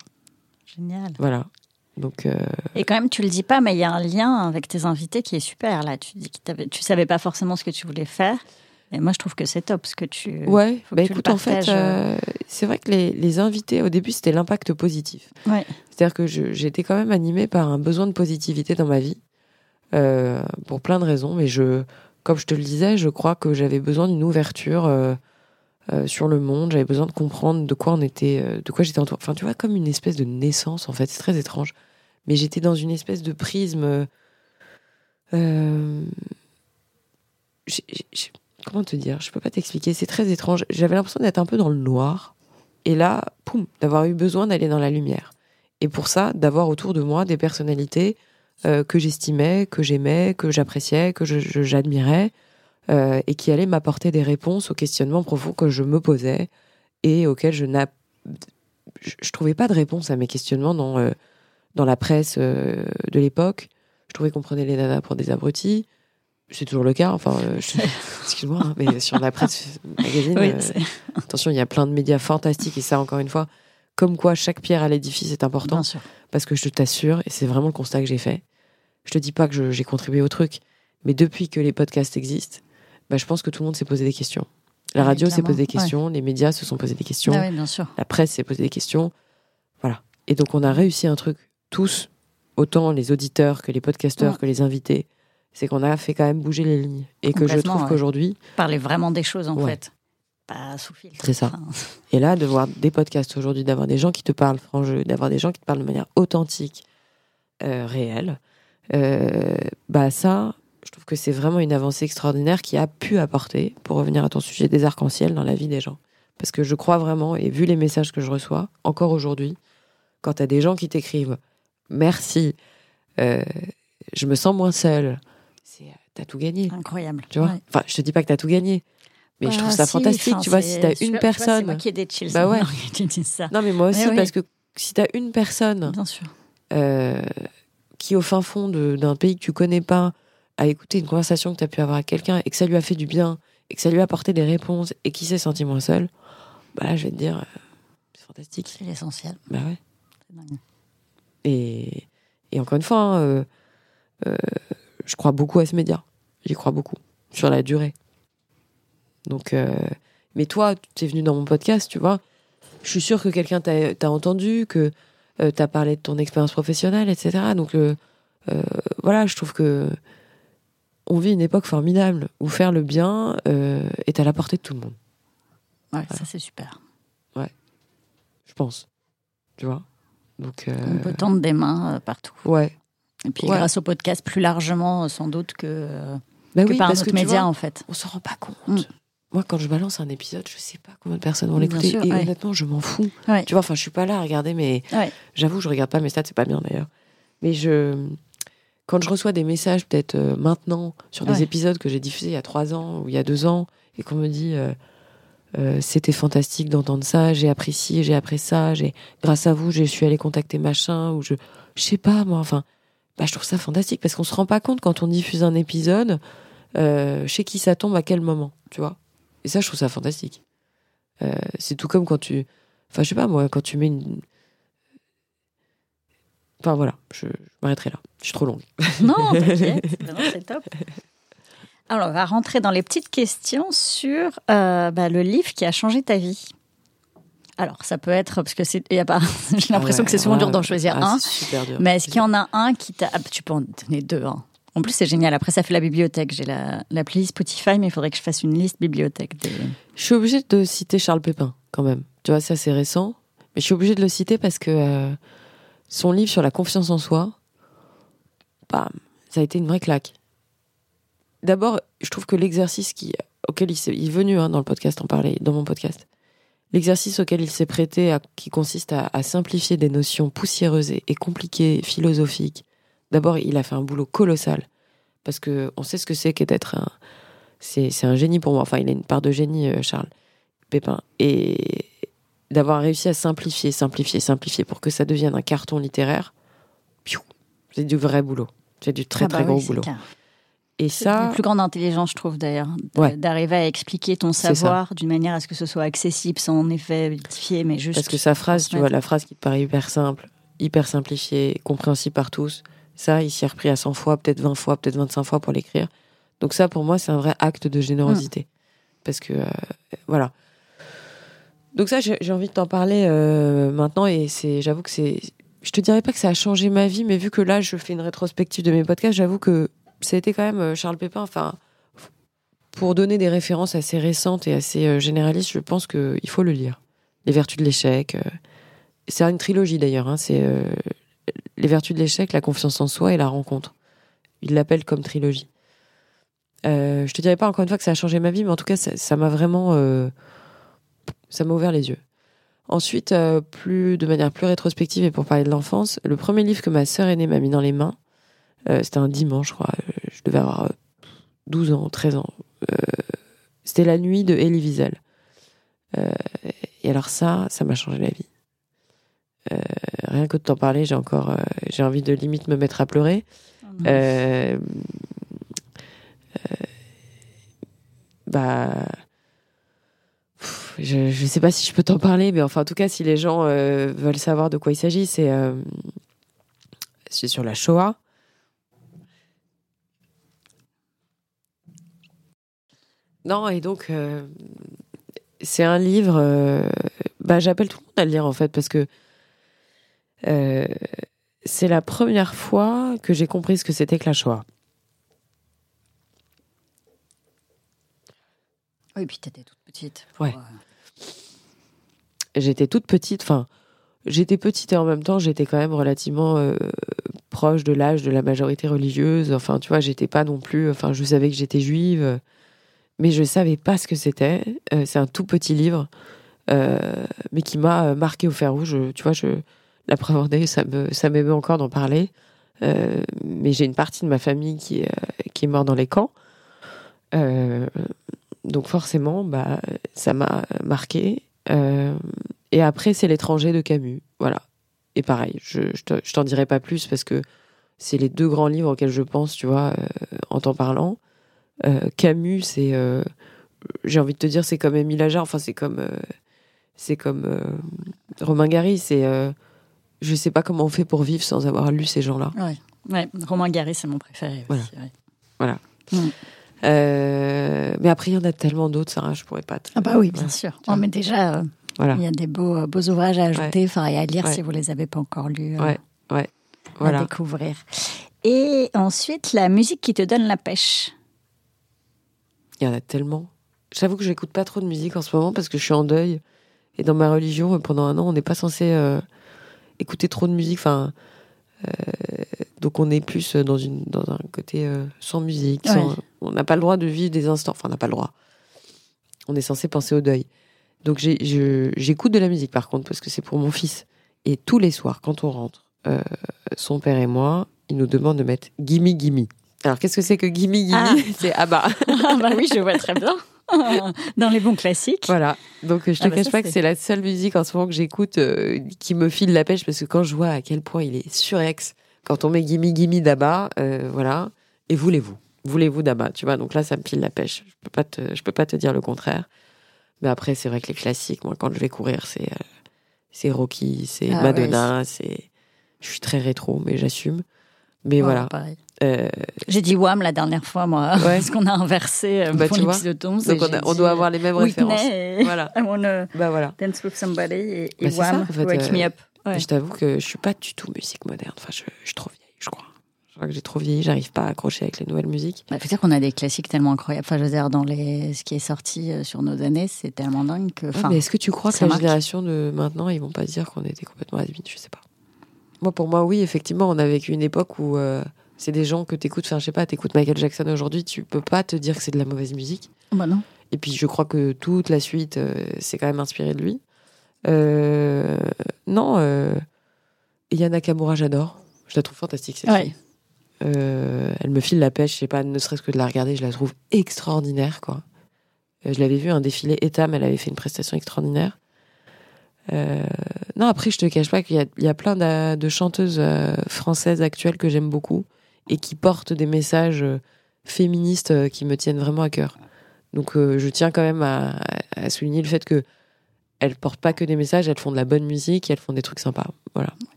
Génial. Voilà. Donc, euh, Et quand même, tu le dis pas, mais il y a un lien avec tes invités qui est super. Là, tu dis que tu savais pas forcément ce que tu voulais faire. Et moi, je trouve que c'est top ce que tu. ouais. faut que Bah, tu écoute, en fait, euh. c'est vrai que les, les invités, au début, c'était l'impact positif. Ouais. C'est-à-dire que j'étais quand même animée par un besoin de positivité dans ma vie, euh, pour plein de raisons. Mais je, comme je te le disais, je crois que j'avais besoin d'une ouverture euh, sur le monde. J'avais besoin de comprendre de quoi on était, de quoi j'étais entourée. Enfin, tu vois, comme une espèce de naissance, en fait. C'est très étrange. Mais j'étais dans une espèce de prisme. euh, comment te dire? Je peux pas t'expliquer. C'est très étrange. J'avais l'impression d'être un peu dans le noir. Et là, poum, d'avoir eu besoin d'aller dans la lumière. Et pour ça, d'avoir autour de moi des personnalités euh, que j'estimais, que j'aimais, que j'appréciais, que j'admirais, euh, et qui allaient m'apporter des réponses aux questionnements profonds que je me posais et auxquels je n'ai je, trouvais pas de réponse à mes questionnements dans euh, dans la presse de l'époque. Je trouvais qu'on prenait les nanas pour des abrutis. C'est toujours le cas. Enfin, euh, excuse-moi, hein, mais sur la presse magazine, Oui, euh, attention, il y a plein de médias fantastiques et ça, encore une fois, comme quoi chaque pierre à l'édifice est important bien sûr. parce que je t'assure, et c'est vraiment le constat que j'ai fait, je te dis pas que j'ai contribué au truc, mais depuis que les podcasts existent, bah, je pense que tout le monde s'est posé des questions. La radio s'est posé des ouais. questions, les médias se sont posés des questions, Ah oui, bien sûr. la presse s'est posé des questions. Voilà. Et donc on a réussi un truc, tous, autant les auditeurs que les podcasteurs, Ouais. que les invités, c'est qu'on a fait quand même bouger les lignes. Et que je trouve ouais. qu'aujourd'hui, Parler vraiment des choses, en Ouais. fait. Pas sous filtre. C'est ça. Enfin, Et là, de voir des podcasts aujourd'hui, d'avoir des gens qui te parlent franc jeu, d'avoir des gens qui te parlent de manière authentique, euh, réelle, euh, bah ça, je trouve que c'est vraiment une avancée extraordinaire qui a pu apporter, pour revenir à ton sujet, des arcs-en-ciel dans la vie des gens. Parce que je crois vraiment, et vu les messages que je reçois, encore aujourd'hui, quand tu as des gens qui t'écrivent merci, euh, je me sens moins seule, t'as tout gagné. incroyable. Tu vois Ouais. Enfin, je te dis pas que t'as tout gagné, mais je trouve ça si, fantastique, tu vois, si t'as une vois- vois, personne. C'est moi qui ai des chills. Bah ouais. ça. Non, mais moi aussi, Mais oui. parce que si t'as une personne Bien sûr. euh, qui, au fin fond de- d'un pays que tu connais pas, à écouter une conversation que tu as pu avoir avec quelqu'un et que ça lui a fait du bien et que ça lui a apporté des réponses et qu'il s'est senti moins seul, bah là, je vais te dire, euh, c'est fantastique. C'est l'essentiel. Bah ouais. Dingue. Et, et encore une fois, hein, euh, euh, je crois beaucoup à ce média. J'y crois beaucoup. Sur la durée. Donc, euh, mais toi, tu es venu dans mon podcast, tu vois. Je suis sûre que quelqu'un t'a t'a entendu, que euh, t'as parlé de ton expérience professionnelle, etc. Donc, euh, euh, voilà, je trouve que on vit une époque formidable où faire le bien est à la portée de tout le monde, Ouais, ça c'est super. je pense. Tu vois? Donc, On peut tendre des mains partout. ouais. Et puis Ouais. grâce au podcast plus largement, sans doute que, Bah que oui, par un parce autre que média vois, en fait. on s'en rend pas compte. Mm. Moi, quand je balance un épisode, je sais pas combien de personnes vont l'écouter. Et ouais. honnêtement, je m'en fous. Ouais. Tu vois, enfin, je suis pas là à regarder, mais Ouais. j'avoue, je regarde pas mes stats, c'est pas bien d'ailleurs. Mais je, quand je reçois des messages, peut-être euh, maintenant, sur des Ouais. épisodes que j'ai diffusés il y a trois ans ou il y a deux ans, et qu'on me dit euh, euh, c'était fantastique d'entendre ça, j'ai apprécié, j'ai appris ça, j'ai grâce à vous, je suis allé contacter machin ou je, je sais pas moi, enfin, bah, je trouve ça fantastique parce qu'on se rend pas compte quand on diffuse un épisode euh, chez qui ça tombe à quel moment, tu vois. Et ça, je trouve ça fantastique. Euh, c'est tout comme quand tu, enfin, je sais pas moi, quand tu mets une, enfin voilà, je, je m'arrêterai là. Je suis trop longue. Non, t'inquiète, non, c'est top. Alors, on va rentrer dans les petites questions sur euh, bah, le livre qui a changé ta vie. Alors, ça peut être, parce que c'est, il y a pas, j'ai l'impression ouais, que c'est souvent ouais, dur d'en choisir ah, un. dur. Mais est-ce qu'il y en a un qui t'a. ah, tu peux en donner deux. hein. En plus, c'est génial. Après, ça fait la bibliothèque. J'ai la, la playlist Spotify, mais il faudrait que je fasse une liste bibliothèque. Des... Je suis obligée de citer Charles Pépin, quand même. Tu vois, c'est assez récent. Mais je suis obligée de le citer parce que euh, son livre sur la confiance en soi, bam, ça a été une vraie claque. D'abord, je trouve que l'exercice qui, auquel il est venu hein, dans le podcast en parler, dans mon podcast, l'exercice auquel il s'est prêté, à- qui consiste à, à simplifier des notions poussiéreuses et, et compliquées, philosophiques. D'abord, il a fait un boulot colossal parce que on sait ce que c'est qu'être d'être un, c'est, c'est un génie pour moi. Enfin, il a une part de génie, euh, Charles Pépin, et d'avoir réussi à simplifier, simplifier, simplifier pour que ça devienne un carton littéraire. C'est du vrai boulot. C'est du très Ah bah très oui, gros boulot. clair. Et C'est ça, la plus grande intelligence, je trouve d'ailleurs, Ouais. d'arriver à expliquer ton savoir d'une manière à ce que ce soit accessible, sans en effet mythifier, mais juste. Parce que sa phrase, tu vois, la phrase qui te paraît hyper simple, hyper simplifiée, compréhensible par tous, ça, il s'y est repris à 100 fois, peut-être 20 fois, peut-être 25 fois pour l'écrire. Donc ça, pour moi, c'est un vrai acte de générosité. Parce que, euh, voilà. Donc ça, j'ai j'ai envie de t'en parler euh, maintenant et c'est, j'avoue que c'est, je te dirais pas que ça a changé ma vie, mais vu que là, je fais une rétrospective de mes podcasts, j'avoue que été quand même euh, Charles Pépin, enfin, pour donner des références assez récentes et assez euh, généralistes, je pense qu'il faut le lire. Les vertus de l'échec. euh, c'est une trilogie d'ailleurs. hein, c'est les vertus de l'échec, la confiance en soi et la rencontre. Il l'appelle comme trilogie. Euh, je te dirais pas encore une fois que ça a changé ma vie, mais en tout cas, ça m'a vraiment, ça m'a ouvert les yeux. Ensuite, plus de manière plus rétrospective et pour parler de l'enfance, le premier livre que ma sœur aînée m'a mis dans les mains, c'était un dimanche, je crois. euh, Je devais avoir euh, 12 ans, 13 ans. Euh, c'était La nuit de Elie Wiesel. Euh, et alors ça, ça m'a changé la vie. Euh, rien que de t'en parler, j'ai encore, euh, j'ai envie de limite me mettre à pleurer. Euh, euh, bah, pff, je, je sais pas si je peux t'en parler, mais enfin, en tout cas, si les gens euh, veulent savoir de quoi il s'agit, c'est euh, c'est sur la Shoah. Non, et donc, euh, c'est un livre. euh, bah, j'appelle tout le monde à le lire en fait parce que euh, c'est la première fois que j'ai compris ce que c'était que la Shoah. Oui, puis t'étais toute petite. Ouais. Euh, J'étais toute petite, enfin, j'étais petite et en même temps, j'étais quand même relativement euh, proche de l'âge de la majorité religieuse. Enfin, tu vois, j'étais pas non plus. Enfin, je savais que j'étais juive, mais je savais pas ce que c'était. Euh, c'est un tout petit livre, euh, mais qui m'a euh, marqué au fer rouge. Tu vois, je l'appréhendais, ça me, encore d'en parler. Mais j'ai une partie de ma famille qui qui est morte dans les camps. Donc forcément, bah, ça m'a marqué. Et après, c'est l'étranger de Camus. Voilà. Et pareil, je, je te- je t'en dirai pas plus parce que c'est les deux grands livres auxquels je pense, tu vois, en t'en parlant. Euh, Camus, c'est, euh, j'ai envie de te dire, c'est comme Émile Ajar, enfin c'est comme, c'est comme Romain Gary, c'est, je sais pas comment on fait pour vivre sans avoir lu ces gens-là. Ouais, ouais. Romain Gary, c'est mon préféré. Voilà. Aussi, ouais. Voilà. Mm. mais après, il y en a tellement d'autres, Sarah, je pourrais pas. Te... Ah bah oui, bien Ouais. sûr. Oh, mais déjà, Voilà. il y a des beaux, beaux ouvrages à ajouter, enfin, et à lire Ouais. si vous les avez pas encore lus. euh, Ouais, ouais. à Voilà. découvrir. Et ensuite, la musique qui te donne la pêche. Il y en a tellement. J'avoue que j'écoute pas trop de musique en ce moment parce que je suis en deuil. Et dans ma religion, pendant un an, on n'est pas censé euh, écouter trop de musique. Enfin, euh, donc on est plus dans, une, dans un côté euh, sans musique. sans- on n'a pas le droit de vivre des instants. Enfin, on n'a pas le droit. On est censé penser au deuil. Donc j'écoute de la musique par contre parce que c'est pour mon fils. Et tous les soirs, quand on rentre, euh, son père et moi, il nous demande de mettre Gimme Gimme. Alors qu'est-ce que c'est que Gimme Gimme Ah. C'est ah bah. Ah bah oui, je vois très bien. Dans les bons classiques. Voilà. Donc je te Ah bah cache ça, pas que c'est- la seule musique en ce moment que j'écoute euh, qui me file la pêche parce que quand je vois à quel point il est surex quand on met Gimme Gimme d'Abba, euh, voilà. Et voulez-vous? Voulez-vous d'Abba? Tu vois, donc là ça me file la pêche. Je peux pas te, je peux pas te dire le contraire. Mais après c'est vrai que les classiques, moi quand je vais courir, c'est euh, c'est Rocky, c'est Ah Madonna, c'est je suis très rétro mais j'assume. Mais Ouais, voilà. pareil. Euh, J'ai dit Wham la dernière fois, moi, Ouais. parce qu'on a inversé euh, Bah, pour tu vois. l'épisode 11. donc on, a- doit euh, avoir les mêmes Whitney références. et Voilà. I wanna Bah voilà. dance with somebody et, et Bah, c'est Wham, ça, en fait, Wake euh, Me Up. Ouais. Je t'avoue que je suis pas du tout musique moderne. Enfin, je, je suis trop vieille, je crois. Je crois que j'ai trop vieilli, j'arrive pas à accrocher avec les nouvelles musiques. Bah, faut dire qu'on a des classiques tellement incroyables. Enfin, je veux dire, dans les... ce qui est sorti euh, sur nos années, c'est tellement dingue que. Ouais, mais est-ce que tu crois que la marque. génération de maintenant, ils vont pas dire qu'on était complètement has Je sais pas. Moi, pour moi, oui, effectivement, on a vécu une époque où euh, c'est des gens que t'écoutes. Enfin, je sais pas, t'écoutes Michael Jackson aujourd'hui, tu peux pas te dire que c'est de la mauvaise musique. bah non. Et puis, je crois que toute la suite, euh, c'est quand même inspiré de lui. Euh, non, euh, Aya Nakamura, j'adore. Je la trouve fantastique, cette Ouais. fille. Euh, elle me file la pêche, je sais pas, ne serait-ce que de la regarder, je la trouve extraordinaire, quoi. Euh, je l'avais vu un défilé Etam, elle avait fait une prestation extraordinaire. Euh, non, après, je te cache pas qu'il y y a plein de chanteuses françaises actuelles que j'aime beaucoup et qui portent des messages euh, féministes euh, qui me tiennent vraiment à cœur. Donc, euh, je tiens quand même à, à souligner le fait que elles portent pas que des messages, elles font de la bonne musique, et elles font des trucs sympas. Voilà.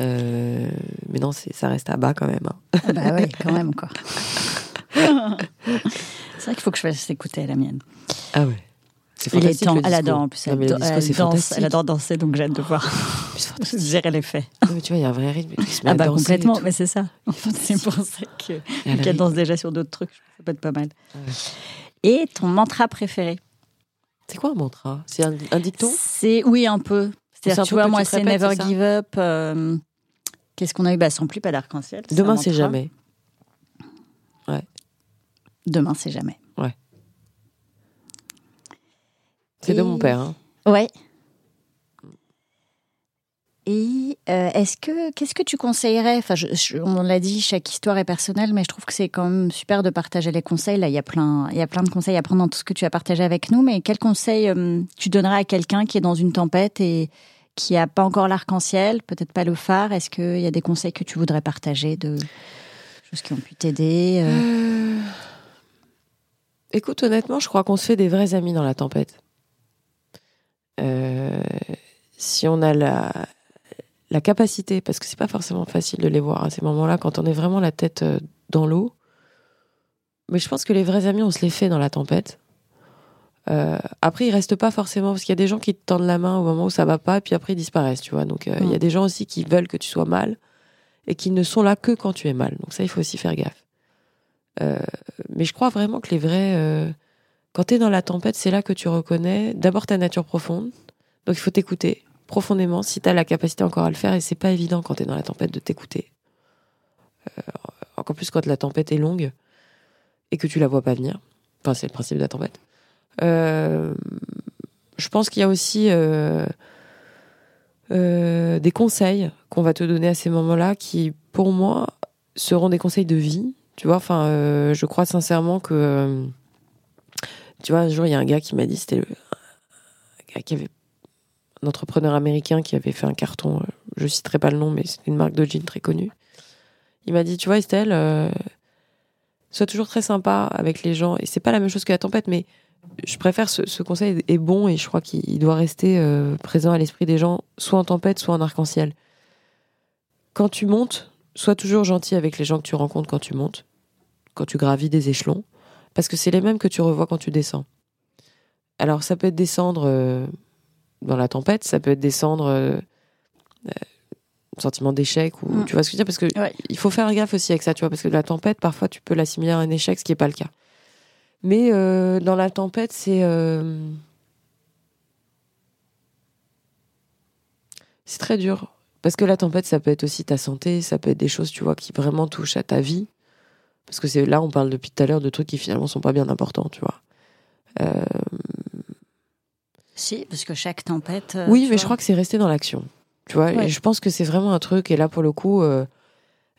Euh, mais non, ça reste à bas quand même. hein. Ah bah ouais, quand même, quoi. c'est vrai qu'il faut que je fasse écouter la mienne. Ah ouais. C'est Il est fantastique. elle adore, en plus, elle, disco, elle danse, elle adore danser, donc j'ai hâte de voir. Je dirais. Non, mais tu vois, il y a un vrai rythme. Il se met Ah à bah danser complètement, mais c'est ça. C'est pour ça elle qu'elle danse déjà sur d'autres trucs. Ça peut être pas mal. Ouais. Et ton mantra préféré? C'est quoi un mantra? C'est un, un dicton? C'est oui un peu. C'est-à-dire tu vois moi c'est Never Give Up. euh, Qu'est-ce qu'on a eu? Bah sans plus pas d'arc-en-ciel. Demain, c'est jamais. Demain c'est jamais. C'est de Et- mon père. hein. Ouais. Et euh, est-ce que qu'est-ce que tu conseillerais? Enfin, je- je- on l'a dit, chaque histoire est personnelle, mais je trouve que c'est quand même super de partager les conseils. Là, il y a plein, il y a plein de conseils à prendre dans tout ce que tu as partagé avec nous. Mais quel conseil euh, tu donnerais à quelqu'un qui est dans une tempête et qui a pas encore l'arc-en-ciel, peut-être pas le phare? Est-ce qu'il y a des conseils que tu voudrais partager de choses qui ont pu t'aider Euh, Écoute, honnêtement, je crois qu'on se fait des vrais amis dans la tempête. Euh, si on a la, la capacité, parce que c'est pas forcément facile de les voir à ces moments-là, quand on est vraiment la tête euh, dans l'eau. Mais je pense que les vrais amis, on se les fait dans la tempête. Euh, après, ils restent pas forcément, parce qu'il y a des gens qui te tendent la main au moment où ça va pas, puis après ils disparaissent, tu vois. Donc euh, il y a Mm. des gens aussi qui veulent que tu sois mal et qui ne sont là que quand tu es mal. Donc ça, il faut aussi faire gaffe. Euh, mais je crois vraiment que les vrais. Quand tu es dans la tempête, c'est là que tu reconnais d'abord ta nature profonde. Donc il faut t'écouter profondément si tu as la capacité encore à le faire. Et c'est pas évident quand tu es dans la tempête de t'écouter. Euh, encore plus quand la tempête est longue et que tu la vois pas venir. Enfin, c'est le principe de la tempête. Euh, je pense qu'il y a aussi euh, des conseils qu'on va te donner à ces moments-là qui, pour moi, seront des conseils de vie. Tu vois, enfin, je crois sincèrement que. Tu vois, un jour, il y a un gars qui m'a dit, c'était le- un gars qui avait. Un entrepreneur américain qui avait fait un carton, euh, je citerai pas le nom, mais c'était une marque de jeans très connue. Il m'a dit, tu vois, Estelle, euh, sois toujours très sympa avec les gens. Et c'est pas la même chose que la tempête, mais je préfère ce, conseil est bon et je crois qu'il doit rester euh, présent à l'esprit des gens, soit en tempête, soit en arc-en-ciel. Quand tu montes, sois toujours gentil avec les gens que tu rencontres quand tu montes, quand tu gravis des échelons, parce que c'est les mêmes que tu revois quand tu descends. Alors ça peut être descendre euh, dans la tempête, ça peut être descendre euh, sentiment d'échec ou mm. tu vois ce que je veux dire? Parce que il faut faire gaffe aussi avec ça tu vois parce que la tempête parfois tu peux l'assimiler à un échec ce qui est pas le cas. Mais euh, dans la tempête c'est euh, c'est très dur. Parce que la tempête ça peut être aussi ta santé ça peut être des choses tu vois qui vraiment touchent à ta vie parce que c'est là on parle depuis tout à l'heure de trucs qui finalement sont pas bien importants tu vois euh, si parce que chaque tempête oui mais je crois que c'est resté dans l'action tu vois, et je pense que c'est vraiment un truc. Et là, pour le coup, euh,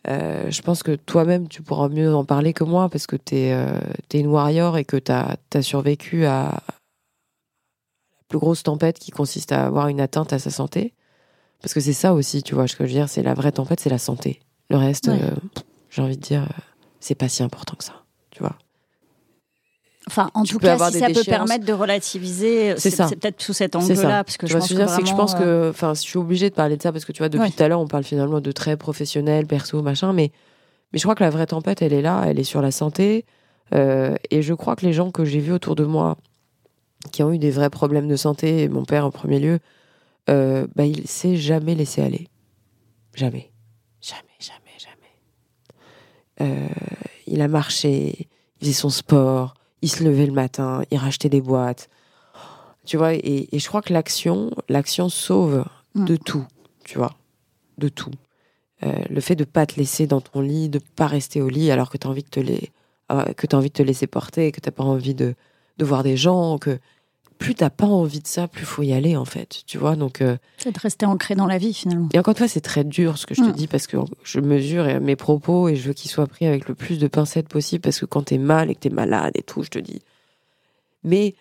euh, je pense que toi-même, tu pourras mieux en parler que moi parce que tu es, euh, une warrior et que tu as, survécu à la plus grosse tempête qui consiste à avoir une atteinte à sa santé. Parce que c'est ça aussi, tu vois, ce que je veux dire, c'est la vraie tempête, c'est la santé. Le reste, j'ai envie de dire, c'est pas si important que ça, tu vois. Enfin, en tout cas, si ça peut permettre de relativiser, c'est peut-être sous cet angle-là, parce que je pense que, que je pense que, euh, enfin, je suis obligée de parler de ça parce que tu vois, depuis tout à l'heure, on parle finalement de très professionnel, perso, machin, mais mais je crois que la vraie tempête, elle est là, elle est sur la santé, euh, et je crois que les gens que j'ai vus autour de moi qui ont eu des vrais problèmes de santé, mon père en premier lieu, euh, bah, il s'est jamais laissé aller, jamais. Euh, il a marché, il faisait son sport il se levait le matin, il rachetait des boîtes. Tu vois, et, je crois que l'action, l'action sauve mm. de tout, tu vois, de tout. Euh, le fait de pas te laisser dans ton lit, de pas rester au lit alors que tu as envie de te les, euh, que as envie de te laisser porter, que t'as pas envie de, de voir des gens, que plus t'as pas envie de ça, plus faut y aller en fait, tu vois. Donc euh, c'est de rester ancré dans la vie finalement. Et encore une fois, c'est très dur ce que je te mm. dis parce que je mesure mes propos et je veux qu'ils soient pris avec le plus de pincettes possible parce que quand t'es mal et que t'es malade et tout, je te dis. Mais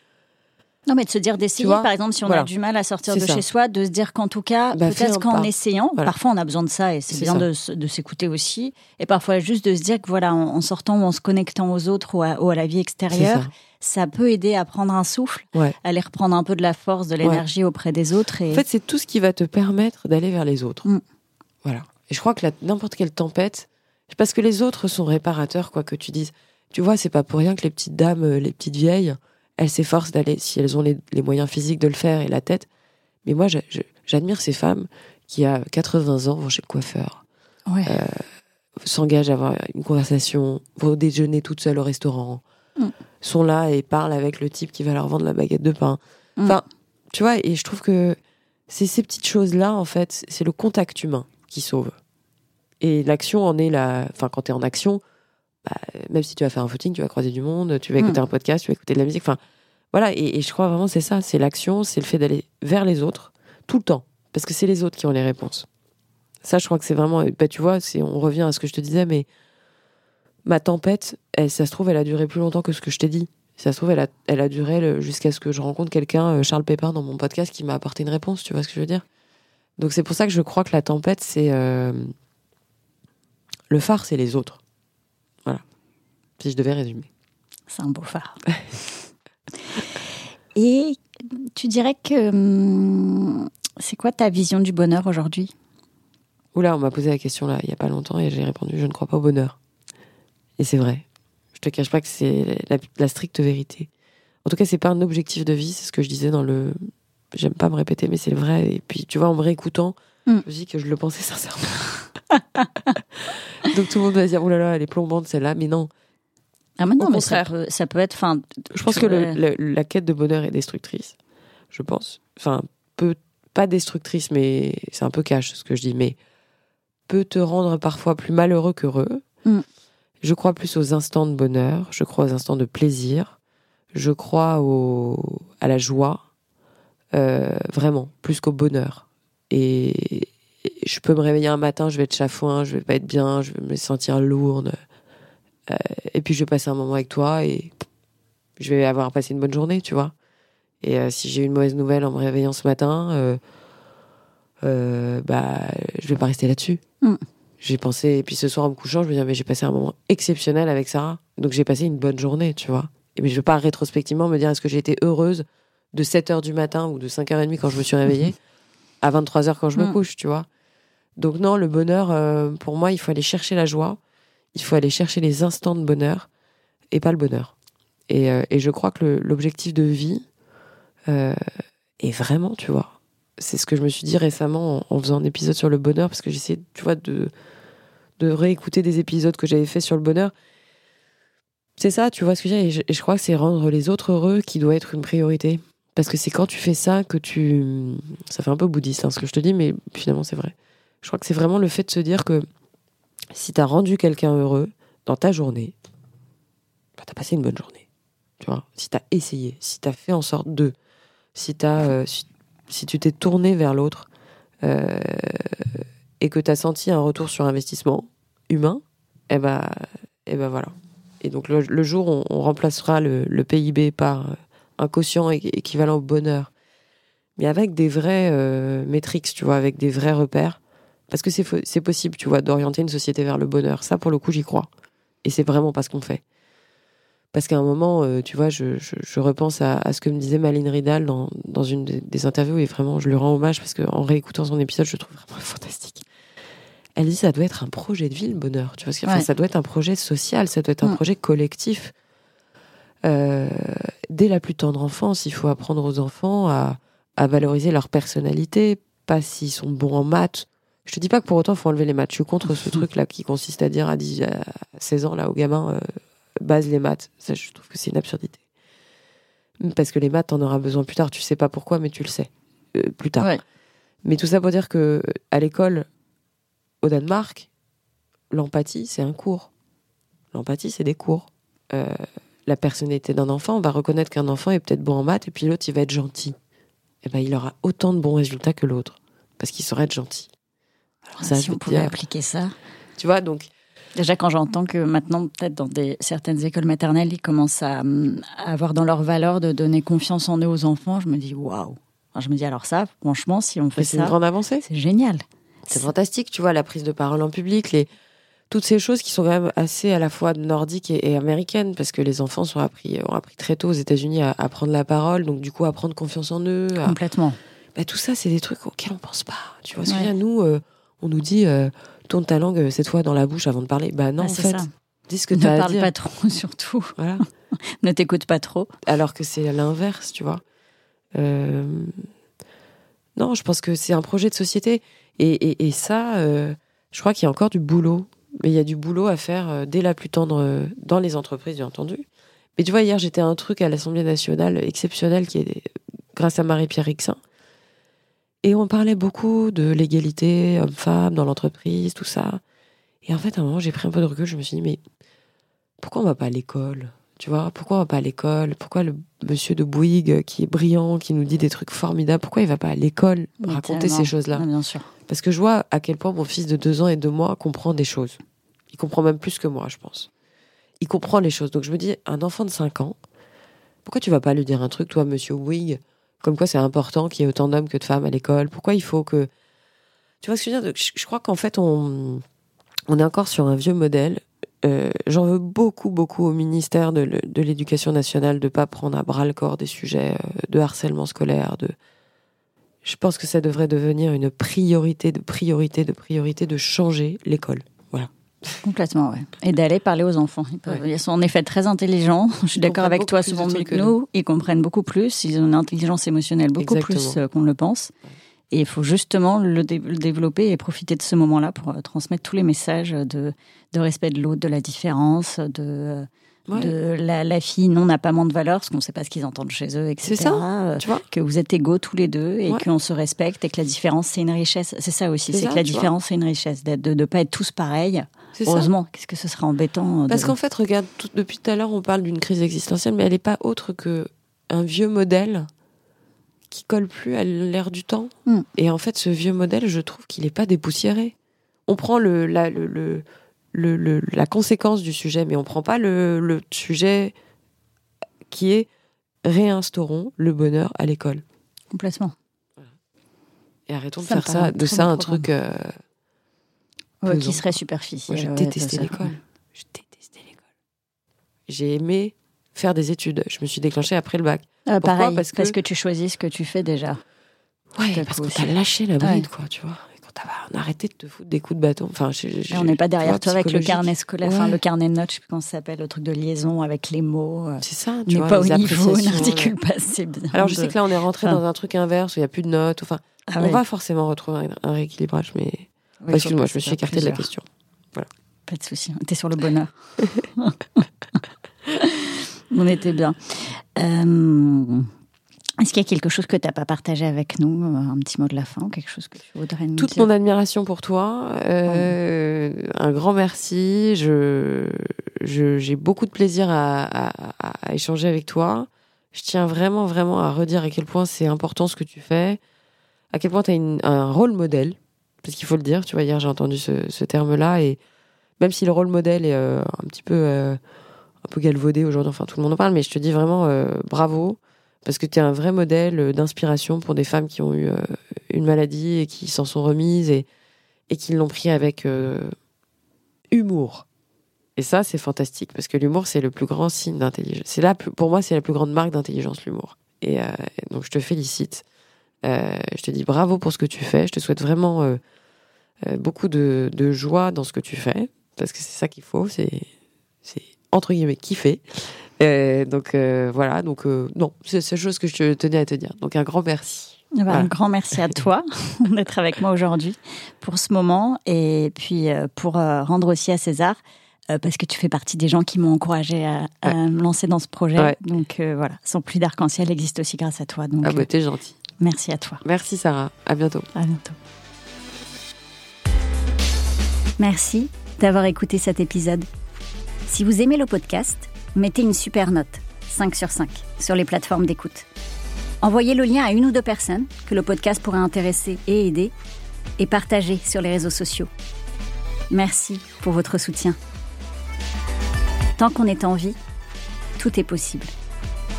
non, mais de se dire d'essayer, par exemple, si on a du mal à sortir de chez soi, de se dire qu'en tout cas, bah, peut-être qu'en essayant, parfois on a besoin de ça et c'est bien de, de s'écouter aussi. Et parfois juste de se dire que voilà, en, sortant ou en se connectant aux autres ou à, la vie extérieure, ça. peut aider à prendre un souffle, à aller reprendre un peu de la force, de l'énergie auprès des autres. Et... En fait, c'est tout ce qui va te permettre d'aller vers les autres. Mm. Voilà. Et je crois que n'importe quelle tempête, parce que les autres sont réparateurs, quoi que tu dises. Tu vois, c'est pas pour rien que les petites dames, euh, les petites vieilles, elles s'efforcent d'aller, si elles ont les, moyens physiques de le faire et la tête. Mais moi, j'admire ces femmes qui, à 80 ans, vont chez le coiffeur, euh, s'engagent à avoir une conversation, vont déjeuner toutes seules au restaurant, mm. Sont là et parlent avec le type qui va leur vendre la baguette de pain. Mm. Enfin, tu vois, et je trouve que c'est ces petites choses-là, en fait, c'est le contact humain qui sauve. Et l'action en est la. Enfin, quand tu es en action, bah, même si tu vas faire un footing, tu vas croiser du monde, tu vas écouter hmm. un podcast, tu vas écouter de la musique. Enfin, voilà. Et, je crois vraiment c'est ça, c'est l'action, c'est le fait d'aller vers les autres tout le temps, parce que c'est les autres qui ont les réponses. Ça, je crois que c'est vraiment. Bah, tu vois, c'est on revient à ce que je te disais, mais ma tempête, elle, ça se trouve, elle a duré plus longtemps que ce que je t'ai dit. Ça se trouve, elle a, elle a duré jusqu'à ce que je rencontre quelqu'un, euh, Charles Pépin, dans mon podcast, qui m'a apporté une réponse. Tu vois ce que je veux dire? Donc c'est pour ça que je crois que la tempête, c'est euh, le phare, c'est les autres si je devais résumer. C'est un beau phare. Et tu dirais que hum, c'est quoi ta vision du bonheur aujourd'hui? Oula, on m'a posé la question là il n'y a pas longtemps et j'ai répondu je ne crois pas au bonheur. Et c'est vrai. Je te cache pas que c'est la, stricte vérité. En tout cas, c'est pas un objectif de vie, c'est ce que je disais dans le. J'aime pas me répéter, mais c'est vrai. Et puis, tu vois, en me réécoutant, hmm. je me dis que je le pensais sincèrement. Donc tout le monde va dire, oh là là, elle est plombante celle-là, mais non. Ah, mais non, mais ça peut, ça peut être. Fin, je pense que la quête de bonheur est destructrice. Je pense. Enfin, peut pas destructrice, mais c'est un peu cash ce que je dis, mais peut te rendre parfois plus malheureux qu'heureux. Mm. Je crois plus aux instants de bonheur. Je crois aux instants de plaisir. Je crois à la joie. Euh, vraiment, plus qu'au bonheur. Et, je peux me réveiller un matin, je vais être chafouin, je vais pas être bien, je vais me sentir lourde. Euh, et puis je vais passer un moment avec toi et je vais avoir passé une bonne journée, tu vois. Et euh, si j'ai une mauvaise nouvelle en me réveillant ce matin, bah, je vais pas rester là-dessus. Mm. J'ai pensé, et puis ce soir en me couchant, je me disais, mais j'ai passé un moment exceptionnel avec Sarah. Donc j'ai passé une bonne journée, tu vois. Et mais je veux pas rétrospectivement me dire, est-ce que j'ai été heureuse de 7h du matin ou de 5h30 quand je me suis réveillée à 23h quand je me Mm. couche, tu vois. Donc non, le bonheur, euh, pour moi, il faut aller chercher la joie, il faut aller chercher les instants de bonheur et pas le bonheur. Et, euh, et je crois que l'objectif de vie euh, est vraiment, tu vois, c'est ce que je me suis dit récemment en, faisant un épisode sur le bonheur, parce que j'essayais, tu vois, de, de réécouter des épisodes que j'avais fait sur le bonheur. C'est ça, tu vois ce que je veux et je, crois que c'est rendre les autres heureux qui doit être une priorité. Parce que c'est quand tu fais ça que tu... Ça fait un peu bouddhiste hein, ce que je te dis, mais finalement c'est vrai. Je crois que c'est vraiment le fait de se dire que si t'as rendu quelqu'un heureux dans ta journée, bah, t'as passé une bonne journée. Tu vois, si t'as essayé, si t'as fait en sorte de, si t'as, euh, si tu t'es tourné vers l'autre euh, et que t'as senti un retour sur investissement humain, eh ben, eh ben voilà. Et donc le, jour où on, remplacera le, PIB par un quotient équivalent au bonheur, mais avec des vrais euh, métriques, tu vois, avec des vrais repères, parce que c'est possible, tu vois, d'orienter une société vers le bonheur. Ça, pour le coup, j'y crois. Et c'est vraiment pas ce qu'on fait. Parce qu'à un moment, euh, tu vois, je, je, je repense à, à ce que me disait Maline Ridal dans, dans une des, des interviews, et vraiment, je lui rends hommage parce qu'en réécoutant son épisode, je le trouve vraiment fantastique. Elle dit ça doit être un projet de vie, le bonheur. Tu vois, Ouais. ça doit être un projet social, ça doit être un Mm. projet collectif. Euh, dès la plus tendre enfance, il faut apprendre aux enfants à, à valoriser leur personnalité, pas s'ils sont bons en maths. Je te dis pas que pour autant il faut enlever les maths. Je suis contre ce truc là qui consiste à dire à, 10, à 16 ans là aux gamins euh, base les maths. Ça, je trouve que c'est une absurdité. Parce que les maths, t'en auras besoin plus tard. Tu sais pas pourquoi, mais tu le sais euh, plus tard. Ouais. Mais tout ça pour dire que à l'école, au Danemark, l'empathie, c'est un cours. L'empathie, c'est des cours. Euh, la personnalité d'un enfant, on va reconnaître qu'un enfant est peut-être bon en maths et puis l'autre, il va être gentil. Et ben, il aura autant de bons résultats que l'autre parce qu'il saura être gentil. Alors ça, si on pouvait dire, appliquer ça. tu vois, donc Déjà, quand j'entends que maintenant, peut-être dans des, certaines écoles maternelles, ils commencent à, à avoir dans leur valeur de donner confiance en eux aux enfants, je me dis waouh. Enfin, je me dis alors ça, franchement, si on fait c'est une ça, grande avancée. c'est génial. C'est fantastique, tu vois, la prise de parole en public, les toutes ces choses qui sont quand même assez à la fois nordiques et, et américaines, parce que les enfants sont appris, ont appris très tôt aux États-Unis à, à prendre la parole, donc du coup à prendre confiance en eux. à- Complètement. Bah, tout ça, c'est des trucs auxquels on pense pas. Tu vois Ouais. Nous, euh, on nous dit euh, tourne ta langue euh, cette fois dans la bouche avant de parler. Bah non, Ah, en fait, ça. dis ce que Ne tu as à parle dire. pas trop, surtout. Voilà. ne t'écoute pas trop. Alors que c'est l'inverse, tu vois. Euh, Non, je pense que c'est un projet de société. Et, et, et ça, euh, je crois qu'il y a encore du boulot. Mais il y a du boulot à faire dès la plus tendre dans les entreprises, bien entendu. Mais tu vois, hier, j'étais à un truc à l'Assemblée nationale exceptionnel qui est grâce à Marie-Pierre Rixin. Et on parlait beaucoup de l'égalité homme-femme dans l'entreprise, tout ça. Et en fait, à un moment, j'ai pris un peu de recul. Je me suis dit, mais pourquoi on va pas à l'école Tu vois, pourquoi on va pas à l'école? Pourquoi le monsieur de Bouygues, qui est brillant, qui nous dit des trucs formidables, pourquoi il va pas à l'école raconter ces choses-là? Bien sûr. Parce que je vois à quel point mon fils de deux ans et deux mois comprend des choses. Il comprend même plus que moi, je pense. Il comprend les choses. Donc je me dis, un enfant de 5 ans, pourquoi tu vas pas lui dire un truc, toi, monsieur Bouygues, comme quoi c'est important qu'il y ait autant d'hommes que de femmes à l'école Pourquoi il faut que... Tu vois ce que je veux dire? Je, crois qu'en fait, on, est encore sur un vieux modèle. Euh, J'en veux beaucoup, beaucoup au ministère de, l'Éducation nationale de pas prendre à bras le corps des sujets euh, de harcèlement scolaire. De... Je pense que ça devrait devenir une priorité, de priorité, de priorité de changer l'école. Complètement, ouais. Et d'aller parler aux enfants. Ils, peuvent- ils sont en effet très intelligents. Je suis d'accord avec toi, souvent mieux que nous. Ils comprennent beaucoup plus. Ils ont une intelligence émotionnelle beaucoup Exactement. plus euh, qu'on le pense. Et il faut justement le, dé- le développer et profiter de ce moment-là pour euh, transmettre tous les messages de, de respect de l'autre, de la différence, de, euh, Ouais. de la, la fille non n'a pas moins de valeur parce qu'on ne sait pas ce qu'ils entendent chez eux, etc. C'est ça. Euh, Tu vois que vous êtes égaux tous les deux et Ouais. qu'on se respecte et que la différence c'est une richesse. C'est ça aussi, C'est c'est ça, que la différence c'est une richesse, d'être- de ne pas être tous pareils. C'est ça. Heureusement, qu'est-ce que ce serait embêtant. Parce de- qu'en fait, regarde, tout- depuis tout à l'heure, on parle d'une crise existentielle, mais elle n'est pas autre que un vieux modèle qui colle plus à l'ère du temps. Mm. Et en fait, ce vieux modèle, je trouve qu'il n'est pas dépoussiéré. On prend le, la, le, le- le- le- la conséquence du sujet, mais on prend pas le, le sujet qui est réinstaurons le bonheur à l'école. Complètement. Et arrêtons de Ça faire ça, de ça un programme. truc euh, Ouais, qui serait superficiel. Moi, j'ai ouais, détesté l'école. Je détestais l'école. J'ai aimé faire des études. Je me suis déclenchée après le bac. Euh, Pourquoi? pareil, Parce parce que- que... tu choisis ce que tu fais déjà. Ouais, parce coup qu'on aussi. t'a lâché la bride, Ouais. quoi, tu vois. Et quand t'as on a arrêté de te foutre des coups de bâton. Enfin, je- je- Et on n'est pas derrière toi avec le carnet scolaire, enfin le carnet de notes, je sais plus comment ça s'appelle, le truc de liaison avec les mots. euh, C'est ça, On tu vois. pas au niveau, n'articule pas, c'est bien. Alors, je de- sais que là, on est rentré Enfin. dans un truc inverse où il n'y a plus de notes. Enfin, Ah on ouais. va forcément retrouver un, rééquilibrage, mais. Oui, Excuse-moi, je me suis écartée de la question. Pas de souci, t'es sur le bonheur. on était bien. Euh, Est-ce qu'il y a quelque chose que tu n'as pas partagé avec nous euh, Un petit mot de la fin quelque chose que tu voudrais nous Toute dire mon admiration pour toi. euh, Un grand merci. Je, j'ai beaucoup de plaisir à, à- à échanger avec toi. Je tiens vraiment, vraiment à redire à quel point c'est important ce que tu fais, à quel point tu as un rôle modèle, parce qu'il faut le dire. Tu vois, hier j'ai entendu ce, ce terme-là, et même si le rôle modèle est euh, un petit peu, euh, un peu galvaudé aujourd'hui, enfin tout le monde en parle, mais je te dis vraiment bravo, parce que tu es un vrai modèle d'inspiration pour des femmes qui ont eu euh, une maladie et qui s'en sont remises et, qui l'ont pris avec euh, humour. Et ça, c'est fantastique parce que l'humour, c'est le plus grand signe d'intelligence. C'est là, pour moi, c'est la plus grande marque d'intelligence, l'humour. Et euh, donc, je te félicite. Euh, je te dis bravo pour ce que tu fais. Je te souhaite vraiment euh, euh, beaucoup de, joie dans ce que tu fais parce que c'est ça qu'il faut. C'est entre guillemets kiffer. Euh, donc euh, voilà. Donc euh, non, c'est la chose que je tenais à te dire. Donc un grand merci. Eh ben, Voilà. Un grand merci à toi d'être avec moi aujourd'hui pour ce moment et puis pour rendre aussi à César parce que tu fais partie des gens qui m'ont encouragé à, à me lancer dans ce projet. Ouais. Donc euh, voilà, sans plus d'arc-en-ciel existe aussi grâce à toi. Donc Ah bah t'es gentil. merci à toi. Merci Sarah. À bientôt. À bientôt. Merci d'avoir écouté cet épisode. Si vous aimez le podcast, mettez une super note, 5 sur 5, sur les plateformes d'écoute. Envoyez le lien à une ou deux personnes que le podcast pourrait intéresser et aider, et partagez sur les réseaux sociaux. Merci pour votre soutien. Tant qu'on est en vie, tout est possible.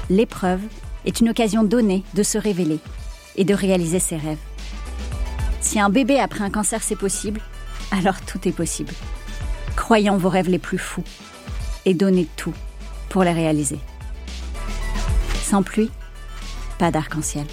L'épreuve est une occasion donnée de se révéler et de réaliser ses rêves. Si un bébé après un cancer c'est possible, alors tout est possible. Croyez en vos rêves les plus fous et donnez tout pour les réaliser. Sans pluie, pas d'arc-en-ciel.